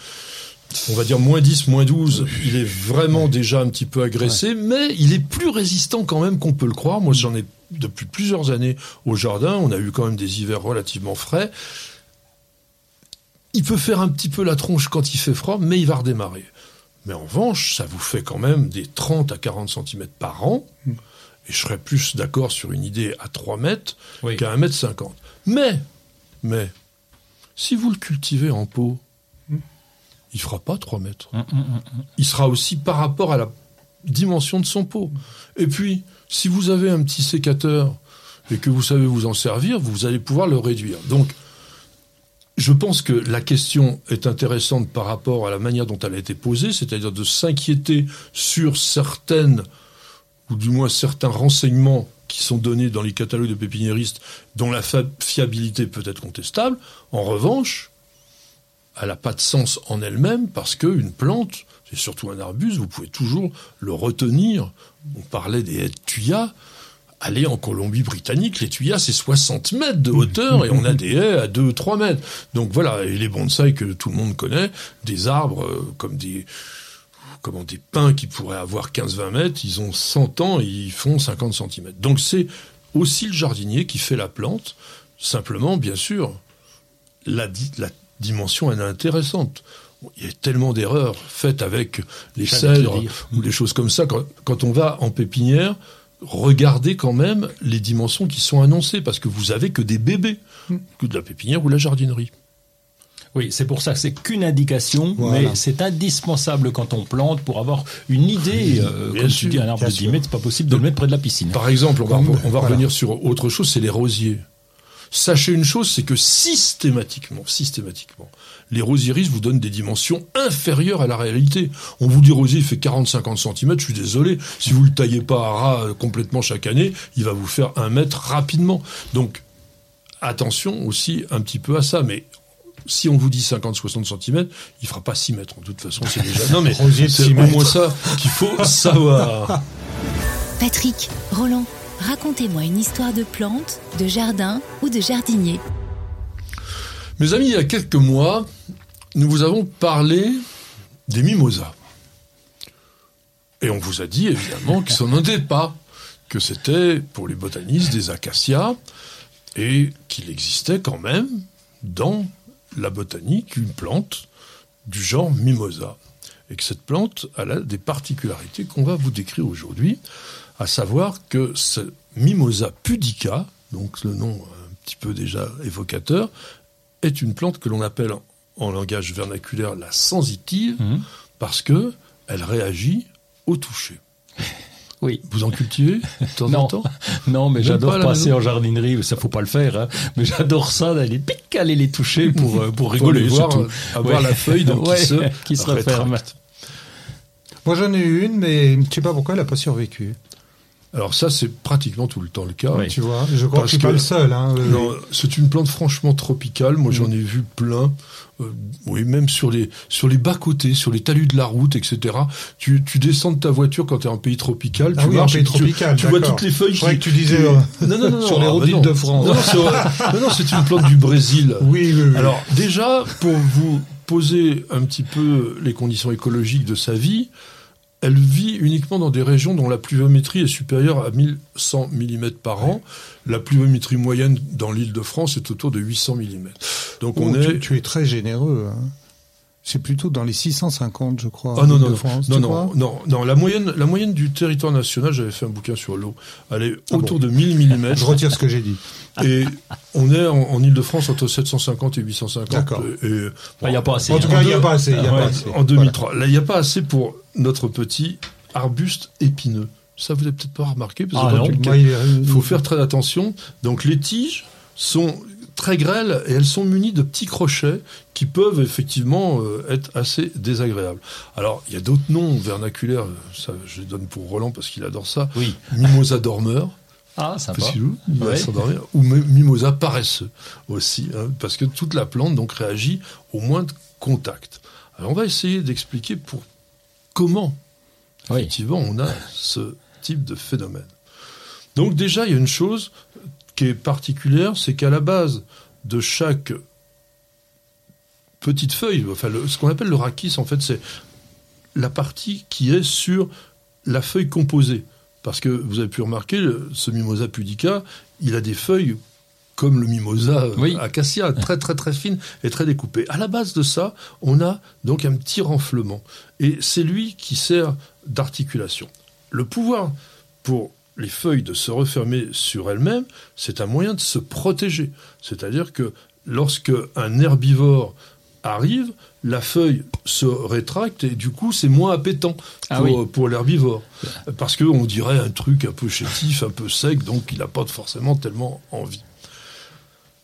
on va dire moins 10, moins 12, il est vraiment déjà un petit peu agressé, mais il est plus résistant quand même qu'on peut le croire. Moi, j'en ai depuis plusieurs années au jardin. On a eu quand même des hivers relativement frais. Il peut faire un petit peu la tronche quand il fait froid, mais il va redémarrer. Mais en revanche, ça vous fait quand même des 30 à 40 cm par an. Hmm. Et je serais plus d'accord sur une idée à 3 mètres qu'à 1 mètre 50. Mais, mais, si vous le cultivez en pot, il hmm. il fera pas 3 mètres. Hmm, il sera aussi par rapport à la dimension de son pot. Et puis, si vous avez un petit sécateur et que vous savez vous en servir, vous allez pouvoir le réduire. Donc, je pense que la question est intéressante par rapport à la manière dont elle a été posée, c'est-à-dire de s'inquiéter sur certaines, ou du moins certains renseignements qui sont donnés dans les catalogues de pépiniéristes dont la fiabilité peut être contestable. En revanche, elle n'a pas de sens en elle-même parce qu'une plante, c'est surtout un arbuste, vous pouvez toujours le retenir. On parlait des tuyas aller en Colombie-Britannique, les tuyas, c'est 60 mètres de hauteur et on a des haies à 2-3 mètres. Donc voilà, et les bonsaïs que tout le monde connaît, des arbres euh, comme des comment des pins qui pourraient avoir 15-20 mètres, ils ont 100 ans et ils font 50 cm. Donc c'est aussi le jardinier qui fait la plante. Simplement, bien sûr, la, la dimension elle est intéressante. Il y a tellement d'erreurs faites avec les cèdres ou des choses comme ça. Quand, quand on va en pépinière, regardez quand même les dimensions qui sont annoncées, parce que vous avez que des bébés, hmm. que de la pépinière ou la jardinerie. Oui, c'est pour ça que c'est qu'une indication, mais c'est indispensable quand on plante pour avoir une idée. Euh, comme tu dis, un arbre de 10 mètres, c'est pas possible de le mettre près de la piscine. Par exemple, on va, on va revenir sur autre chose, c'est les rosiers. Sachez une chose, c'est que systématiquement, systématiquement, les rosieristes vous donnent des dimensions inférieures à la réalité. On vous dit rosier fait 40-50 cm, je suis désolé, si vous le taillez pas à ras euh, complètement chaque année, il va vous faire un mètre rapidement. Donc, attention aussi un petit peu à ça, mais si on vous dit 50-60 cm, il fera pas 6 mètres. De toute façon, c'est déjà. Non, mais c'est au moins ça qu'il faut savoir. Patrick, Roland, racontez-moi une histoire de plante, de jardin ou de jardinier. Mes amis, il y a quelques mois, nous vous avons parlé des mimosas. Et on vous a dit évidemment que ce n'était pas, que c'était pour les botanistes des acacias et qu'il existait quand même dans la botanique une plante du genre mimosa. Et que cette plante a des particularités qu'on va vous décrire aujourd'hui, à savoir que ce mimosa pudica, donc le nom un petit peu déjà évocateur, est une plante que l'on appelle en langage vernaculaire la sensitive, mmh. parce que elle réagit au toucher. Oui. Vous en cultivez de temps non. en temps? Non, mais j'adore passer en jardinerie. Ça faut pas le faire, hein. mais j'adore ça d'aller pic, aller les toucher pour euh, pour rigoler, voir, avoir la feuille donc, qui se qui se referme. Moi j'en ai eu une, mais je sais pas pourquoi elle a pas survécu. Alors ça, c'est pratiquement tout le temps le cas. Tu vois, je crois que je suis pas le seul. Hein, c'est une plante franchement tropicale. Moi, j'en mm. ai vu plein. Euh, oui, même sur les sur les bas côtés, sur les talus de la route, etc. Tu, tu descends de ta voiture quand tu es en pays tropical, ah tu marches, pays tropical, tu, vois toutes les feuilles. Je qui, que tu disais euh, non, non, non, sur les routes de France. Non, non, c'est une plante du Brésil. Oui, oui, oui. Alors déjà, pour vous poser un petit peu les conditions écologiques de sa vie, elle vit uniquement dans des régions dont la pluviométrie est supérieure à 1100 mm par an. La pluviométrie moyenne dans l'île de France est autour de 800 mm. Donc on oh, est. Tu, es très généreux. Hein. C'est plutôt dans les 650, je crois. Ah non non France, non non, non non la moyenne la moyenne du territoire national, j'avais fait un bouquin sur l'eau, elle est ah autour de 1000 mm. Je retire ce que j'ai dit. Et on est en, en Ile-de-France entre 750 et 850. D'accord. Il ah, n'y a pas assez. En tout cas, il n'y a pas assez. Y a pas assez. En 2003, là, il n'y a pas assez pour notre petit arbuste épineux. Ça, vous n'avez peut-être pas remarqué. Parce ah il faut faire très attention. Donc, les tiges sont très grêles et elles sont munies de petits crochets qui peuvent effectivement euh, être assez désagréables. Alors, il y a d'autres noms vernaculaires, ça je les donne pour Roland parce qu'il adore ça. Oui. Mimosa dormeur. Ah, sympa. Ou mimosa paresseux aussi, hein, parce que toute la plante donc réagit au moins de contact. Alors, on va essayer d'expliquer pour comment effectivement on a ce type de phénomène. Donc déjà, il y a une chose qui est particulière, c'est qu'à la base de chaque petite feuille, enfin ce qu'on appelle le rachis, en fait, c'est la partie qui est sur la feuille composée. Parce que vous avez pu remarquer, ce mimosa pudica, il a des feuilles comme le mimosa acacia, très très très fine et très découpée. À la base de ça, on a donc un petit renflement. Et c'est lui qui sert d'articulation. Le pouvoir pour les feuilles de se refermer sur elles-mêmes, c'est un moyen de se protéger. C'est-à-dire que lorsque un herbivore arrive, la feuille se rétracte et du coup c'est moins appétant ah pour, l'herbivore. Parce qu'on dirait un truc un peu chétif, un peu sec, donc il n'a pas forcément tellement envie.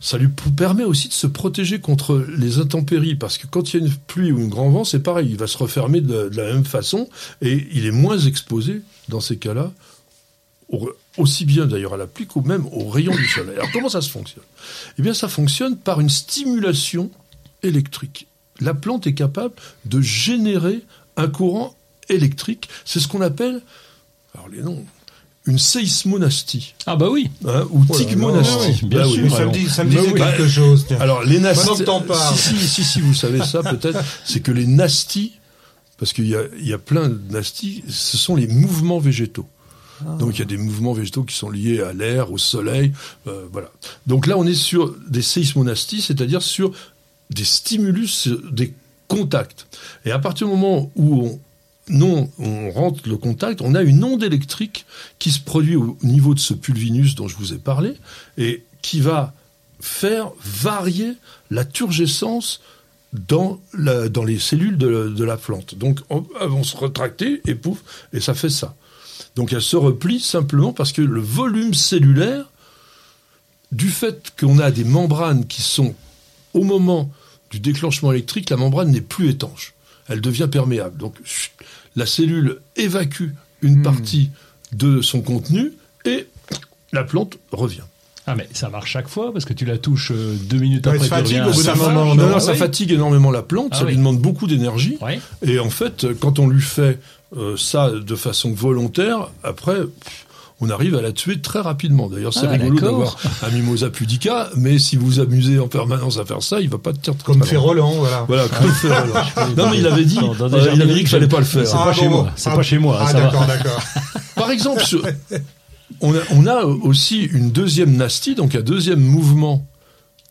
Ça lui permet aussi de se protéger contre les intempéries, parce que quand il y a une pluie ou un grand vent, c'est pareil, il va se refermer de, la même façon, et il est moins exposé, dans ces cas-là, aussi bien d'ailleurs à la pluie qu'au même aux rayons du soleil. Alors comment ça se fonctionne? Eh bien ça fonctionne par une stimulation électrique. La plante est capable de générer un courant électrique. C'est ce qu'on appelle, alors les noms, une séismonastie. Ah bah oui. Hein, ou oh tigmonastie. bien bah sûr. ça me, dit, ça me disait quelque chose. Alors les nasties. Si, si, si, si, vous savez ça peut-être, c'est que les nasties, parce qu'il y a, il y a plein de nasties, ce sont les mouvements végétaux. Donc il y a des mouvements végétaux qui sont liés à l'air, au soleil, euh, voilà. Donc là, on est sur des séismonasties, c'est-à-dire sur des stimulus, des contacts. Et à partir du moment où on, non, on rentre le contact, on a une onde électrique qui se produit au niveau de ce pulvinus dont je vous ai parlé et qui va faire varier la turgescence dans, la, dans les cellules de, la plante. Donc, elles vont se retracter et pouf, et ça fait ça. Donc, elle se replie simplement parce que le volume cellulaire, du fait qu'on a des membranes qui sont, au moment du déclenchement électrique, la membrane n'est plus étanche. Elle devient perméable. Donc, la cellule évacue une hmm. partie de son contenu et la plante revient. Ah mais ça marche chaque fois parce que tu la touches euh, deux minutes après. Ça fatigue au bout d'un moment. Non, ça fatigue énormément la plante. Ah ça lui demande beaucoup d'énergie. Et en fait, quand on lui fait euh, ça de façon volontaire, après. on arrive à la tuer très rapidement. D'ailleurs, c'est ah, rigolo d'avoir un Mimosa pudica, mais si vous amusez en permanence à faire ça, il va pas te tirer Comme fait Roland, voilà. Voilà, comme fait Roland. non, mais il avait dit, euh, il avait dit qu'il fallait pas le faire. C'est pas, chez moi. C'est pas chez moi. Ah, d'accord, d'accord. Par exemple, on a, aussi une deuxième nasty, donc un deuxième mouvement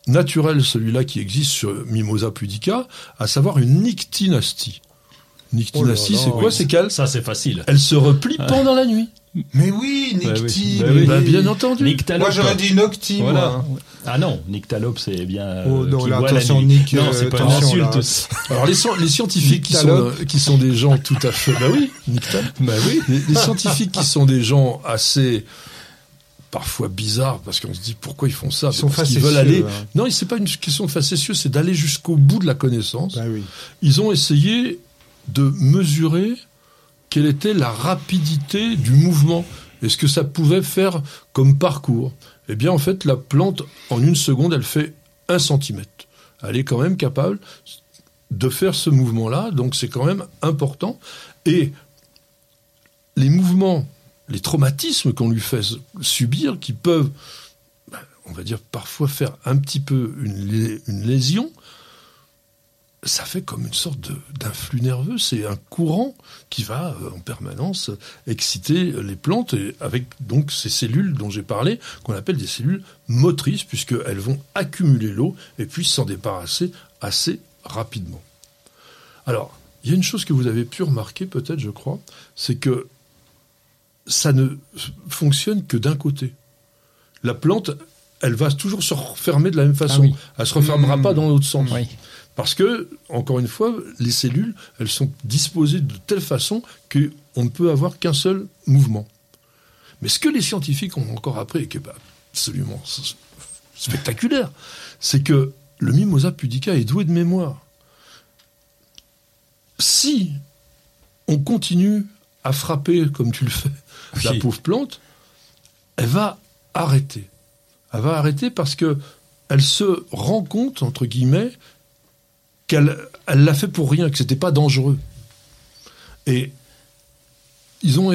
naturel, celui-là qui existe sur Mimosa pudica, à savoir une nyctinastie. Nyctinastie, oh c'est quoi C'est qu'elle Ça, c'est facile. Elle se replie pendant la nuit. Mais oui, Nycti. Bah bien entendu. Moi, j'aurais dit Nocti. Voilà. Ah non, Nyctalope, c'est bien. Oh, non, là, attention, Nick. Non, c'est pas une insulte. Alors, les, les scientifiques qui sont, qui sont des gens tout à fait. Bah oui, Bah oui. Les, scientifiques qui sont des gens assez parfois bizarres parce qu'on se dit pourquoi ils font ça? Ils sont parce qu'ils veulent aller hein. non c'est pas une question de facétieux c'est d'aller jusqu'au bout de la connaissance bah oui. ils ont essayé de mesurer quelle était la rapidité du mouvement et ce que ça pouvait faire comme parcours eh bien, en fait, la plante, en une seconde, elle fait un centimètre. Elle est quand même capable de faire ce mouvement-là, donc c'est quand même important. Et les mouvements, les traumatismes qu'on lui fait subir, qui peuvent, ben, on va dire, parfois faire un petit peu une, une lésion, ça fait comme une sorte d'influx nerveux. C'est un courant qui va euh, en permanence exciter les plantes avec donc ces cellules dont j'ai parlé, qu'on appelle des cellules motrices, puisqu'elles vont accumuler l'eau et puis s'en débarrasser assez rapidement. Alors, il y a une chose que vous avez pu remarquer peut-être, je crois, c'est que ça ne fonctionne que d'un côté. La plante, elle va toujours se refermer de la même façon. Elle ah Elle se refermera mmh. pas dans l'autre sens. Parce que, encore une fois, les cellules, elles sont disposées de telle façon qu'on ne peut avoir qu'un seul mouvement. Mais ce que les scientifiques ont encore appris, et qui est absolument spectaculaire, c'est que le mimosa pudica est doué de mémoire. Si on continue à frapper comme tu le fais la pauvre plante, elle va arrêter. Elle va arrêter parce que elle se rend compte, entre guillemets, qu'elle elle l'a fait pour rien, que c'était pas dangereux. Et ils ont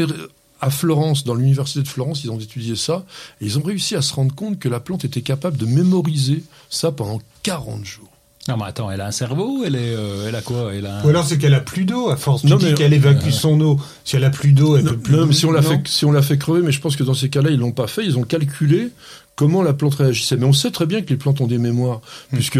à Florence, dans l'université de Florence, ils ont étudié ça, et ils ont réussi à se rendre compte que la plante était capable de mémoriser ça pendant 40 jours. Non mais attends, elle a un cerveau elle est, euh, elle a quoi? Elle a Ou alors c'est qu'elle a plus d'eau à force. Tu dis qu'elle évacue son eau. Si elle a plus d'eau, elle non, peut plus. Non, mais si on l'a fait, si on l'a fait crever, mais je pense que dans ces cas-là, ils l'ont pas fait. Ils ont calculé comment la plante réagissait. Mais on sait très bien que les plantes ont des mémoires, hmm. puisque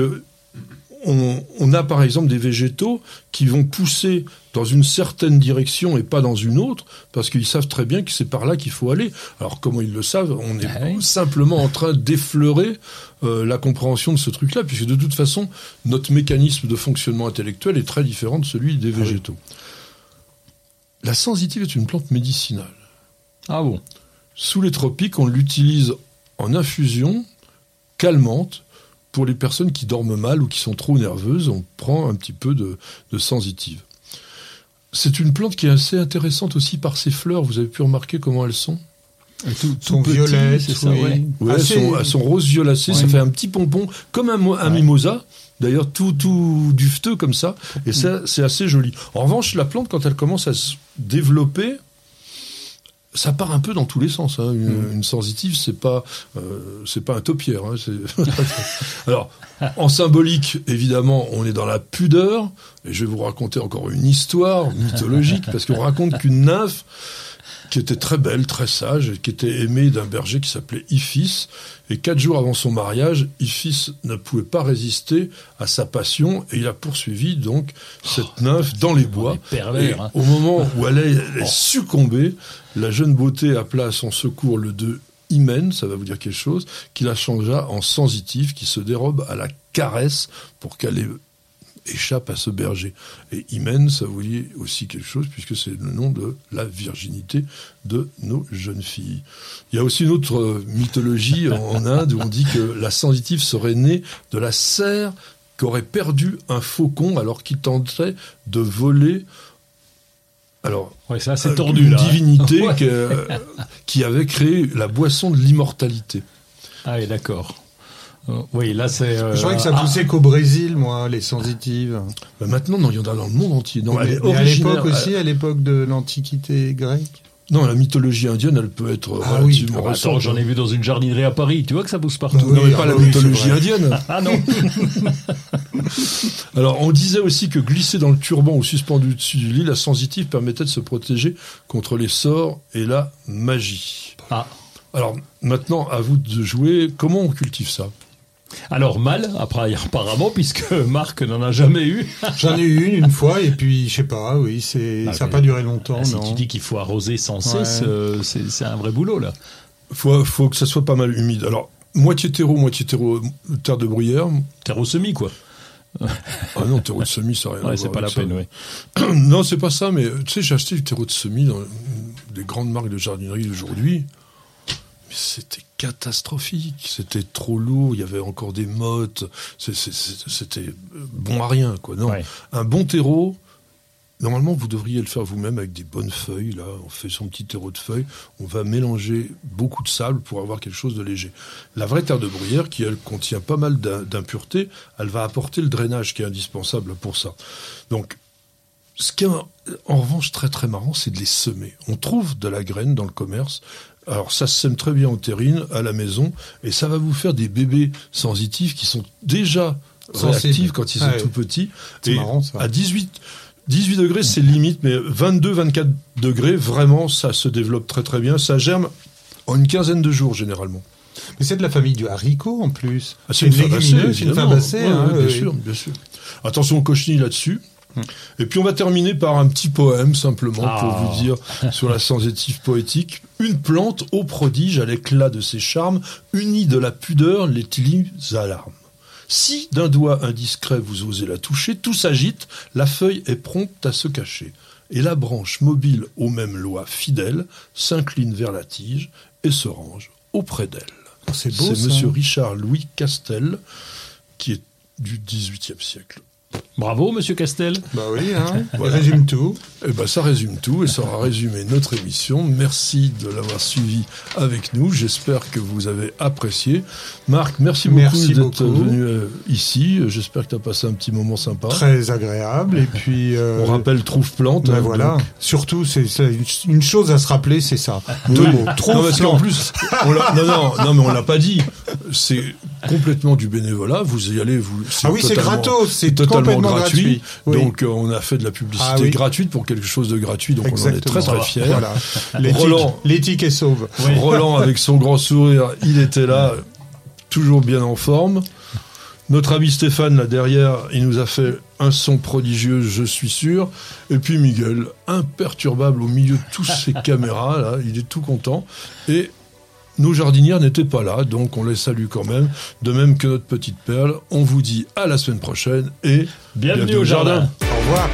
on, a par exemple des végétaux qui vont pousser dans une certaine direction et pas dans une autre, parce qu'ils savent très bien que c'est par là qu'il faut aller. Alors comment ils le savent? On est ah simplement en train d'effleurer euh, la compréhension de ce truc-là, puisque de toute façon, notre mécanisme de fonctionnement intellectuel est très différent de celui des ah végétaux. La sensitive est une plante médicinale. Ah bon? Sous les tropiques, on l'utilise en infusion calmante pour les personnes qui dorment mal ou qui sont trop nerveuses, on prend un petit peu de, sensitive. C'est une plante qui est assez intéressante aussi par ses fleurs. Vous avez pu remarquer comment elles sont? Tout, tout violet, c'est ça, oui. elles, sont, rose violacées, ça fait un petit pompon, comme un, mimosa, d'ailleurs tout, tout dufteux comme ça, et ça, c'est assez joli. En revanche, la plante, quand elle commence à se développer, ça part un peu dans tous les sens. Hein. Une, mm. sensitive, c'est pas, euh, c'est pas un taupière. Hein. Alors, en symbolique, évidemment, on est dans la pudeur. Et je vais vous raconter encore une histoire mythologique parce qu'on raconte qu'une nymphe qui était très belle, très sage, et qui était aimée d'un berger qui s'appelait Iphis. Et quatre jours avant son mariage, Iphis ne pouvait pas résister à sa passion, et il a poursuivi donc cette nymphe dans les bois. pervers, hein. Au moment où elle est, elle est succombée, la jeune beauté appela à son secours le de Hymen, ça va vous dire quelque chose, qui la changea en sensitive, qui se dérobe à la caresse pour qu'elle ait- échappe à ce berger. Et Hymen, ça vous dit aussi quelque chose, puisque c'est le nom de la virginité de nos jeunes filles. Il y a aussi une autre euh, mythologie en, Inde où on dit que la sensitive serait née de la serre qu'aurait perdu un faucon alors qu'il tenterait de voler. Alors, Ouais, c'est assez euh, tordu une là. hein. divinité Ouais. que- qui avait créé la boisson de l'immortalité. Ah oui, d'accord. Euh, Oui, là c'est. euh, Je croyais que ça ah, poussait qu'au Brésil, moi, les sensitives. Ben maintenant, non, il y en a dans le monde entier. Non, elle mais, est mais à l'époque aussi, à l'époque de l'Antiquité grecque. Non, la mythologie indienne, elle peut être Ah oui. relativement ah bah, récente. attends, j'en ai vu dans une jardinerie à Paris. Tu vois que ça pousse partout. Oui, Non, mais pas ah la bah oui, mythologie indienne. Ah non. Alors, on disait aussi que glisser dans le turban ou suspendu au-dessus du lit, la sensitive permettait de se protéger contre les sorts et la magie. Ah. Alors, maintenant, à vous de jouer. Comment on cultive ça? Alors mal, après apparemment, puisque Marc n'en a jamais eu. J'en ai eu une une fois, et puis, je sais pas, oui, c'est, Ah, ça n'a pas duré longtemps, Ah, si non. tu dis qu'il faut arroser sans Ouais. cesse, euh, c'est un vrai boulot là. faut, faut que ça soit pas mal humide. Alors, moitié terreau, moitié terreau, terre de bruyère. Terre au semi quoi. Ah non, terreau de semis, ça rien Ouais, c'est pas la ça. peine, ouais. non, c'est pas ça, mais tu sais, j'ai acheté du terreau de semis dans des grandes marques de jardinerie d'aujourd'hui. Mais c'était catastrophique. C'était trop lourd. Il y avait encore des mottes. C'était bon à rien, quoi. Non? Ouais. Un bon terreau, normalement, vous devriez le faire vous-même avec des bonnes feuilles. Là, on fait son petit terreau de feuilles. On va mélanger beaucoup de sable pour avoir quelque chose de léger. La vraie terre de bruyère, qui elle contient pas mal d'im- d'impuretés, elle va apporter le drainage qui est indispensable pour ça. Donc, ce qui est en revanche très très marrant, c'est de les semer. On trouve de la graine dans le commerce. Alors ça se sème très bien en terrine, à la maison, et ça va vous faire des bébés sensitifs qui sont déjà réactifs quand ils sont tout petits. C'est Et marrant, ça. À 18, 18 degrés, c'est limite, mais 22-24 degrés, vraiment, ça se développe très très bien. Ça germe en une quinzaine de jours généralement. Mais c'est de la famille du haricot, en plus. Ah, c'est une légumineuse, c'est une fabacée. Ouais, hein, bien oui. sûr, bien sûr. Attention au cochenille là-dessus. Hmm. Et puis on va terminer par un petit poème simplement pour Ah. vous dire sur la sensitive poétique. Une plante au prodige à l'éclat de ses charmes, unie de la pudeur, les tilimes alarmes. Si d'un doigt indiscret vous osez la toucher, tout s'agite, la feuille est prompte à se cacher. Et la branche mobile aux mêmes lois fidèles s'incline vers la tige et se range auprès d'elle. C'est beau, C'est monsieur Richard Louis Castel, qui est du XVIIIe siècle. Bravo, Monsieur Castel. Bah oui, hein. Résume tout. Eh ben, ça résume tout et ça aura résumé notre émission. Merci de l'avoir suivi avec nous. J'espère que vous avez apprécié. Marc, merci beaucoup Merci d'être beaucoup. venu euh, ici. J'espère que tu as passé un petit moment sympa. Très agréable. Et puis. euh, On rappelle Trouve Plante. ben hein, voilà. donc. Surtout, c'est c'est une- chose à se rappeler, c'est ça. Deux mots. Trouve parce qu'en plante. plus, on l'a- non, non, non, mais on l'a pas dit. C'est complètement du bénévolat. Vous y allez, vous. Ah oui, c'est gratos, c'est totalement gratuit. gratuit. Oui. Donc, euh, on a fait de la publicité Ah oui. gratuite pour quelque chose de gratuit. Donc, on en est très, très fiers. Voilà. L'éthique- Roland. L'éthique est sauve. Roland, avec son grand sourire, il était là, toujours bien en forme. Notre ami Stéphane, là derrière, il nous a fait un son prodigieux, je suis sûr. Et puis Miguel, imperturbable au milieu de toutes ces caméras, là, il est tout content. Et nos jardinières n'étaient pas là, donc on les salue quand même. De même que notre petite perle, on vous dit à la semaine prochaine et Bienvenue au jardin. Au revoir.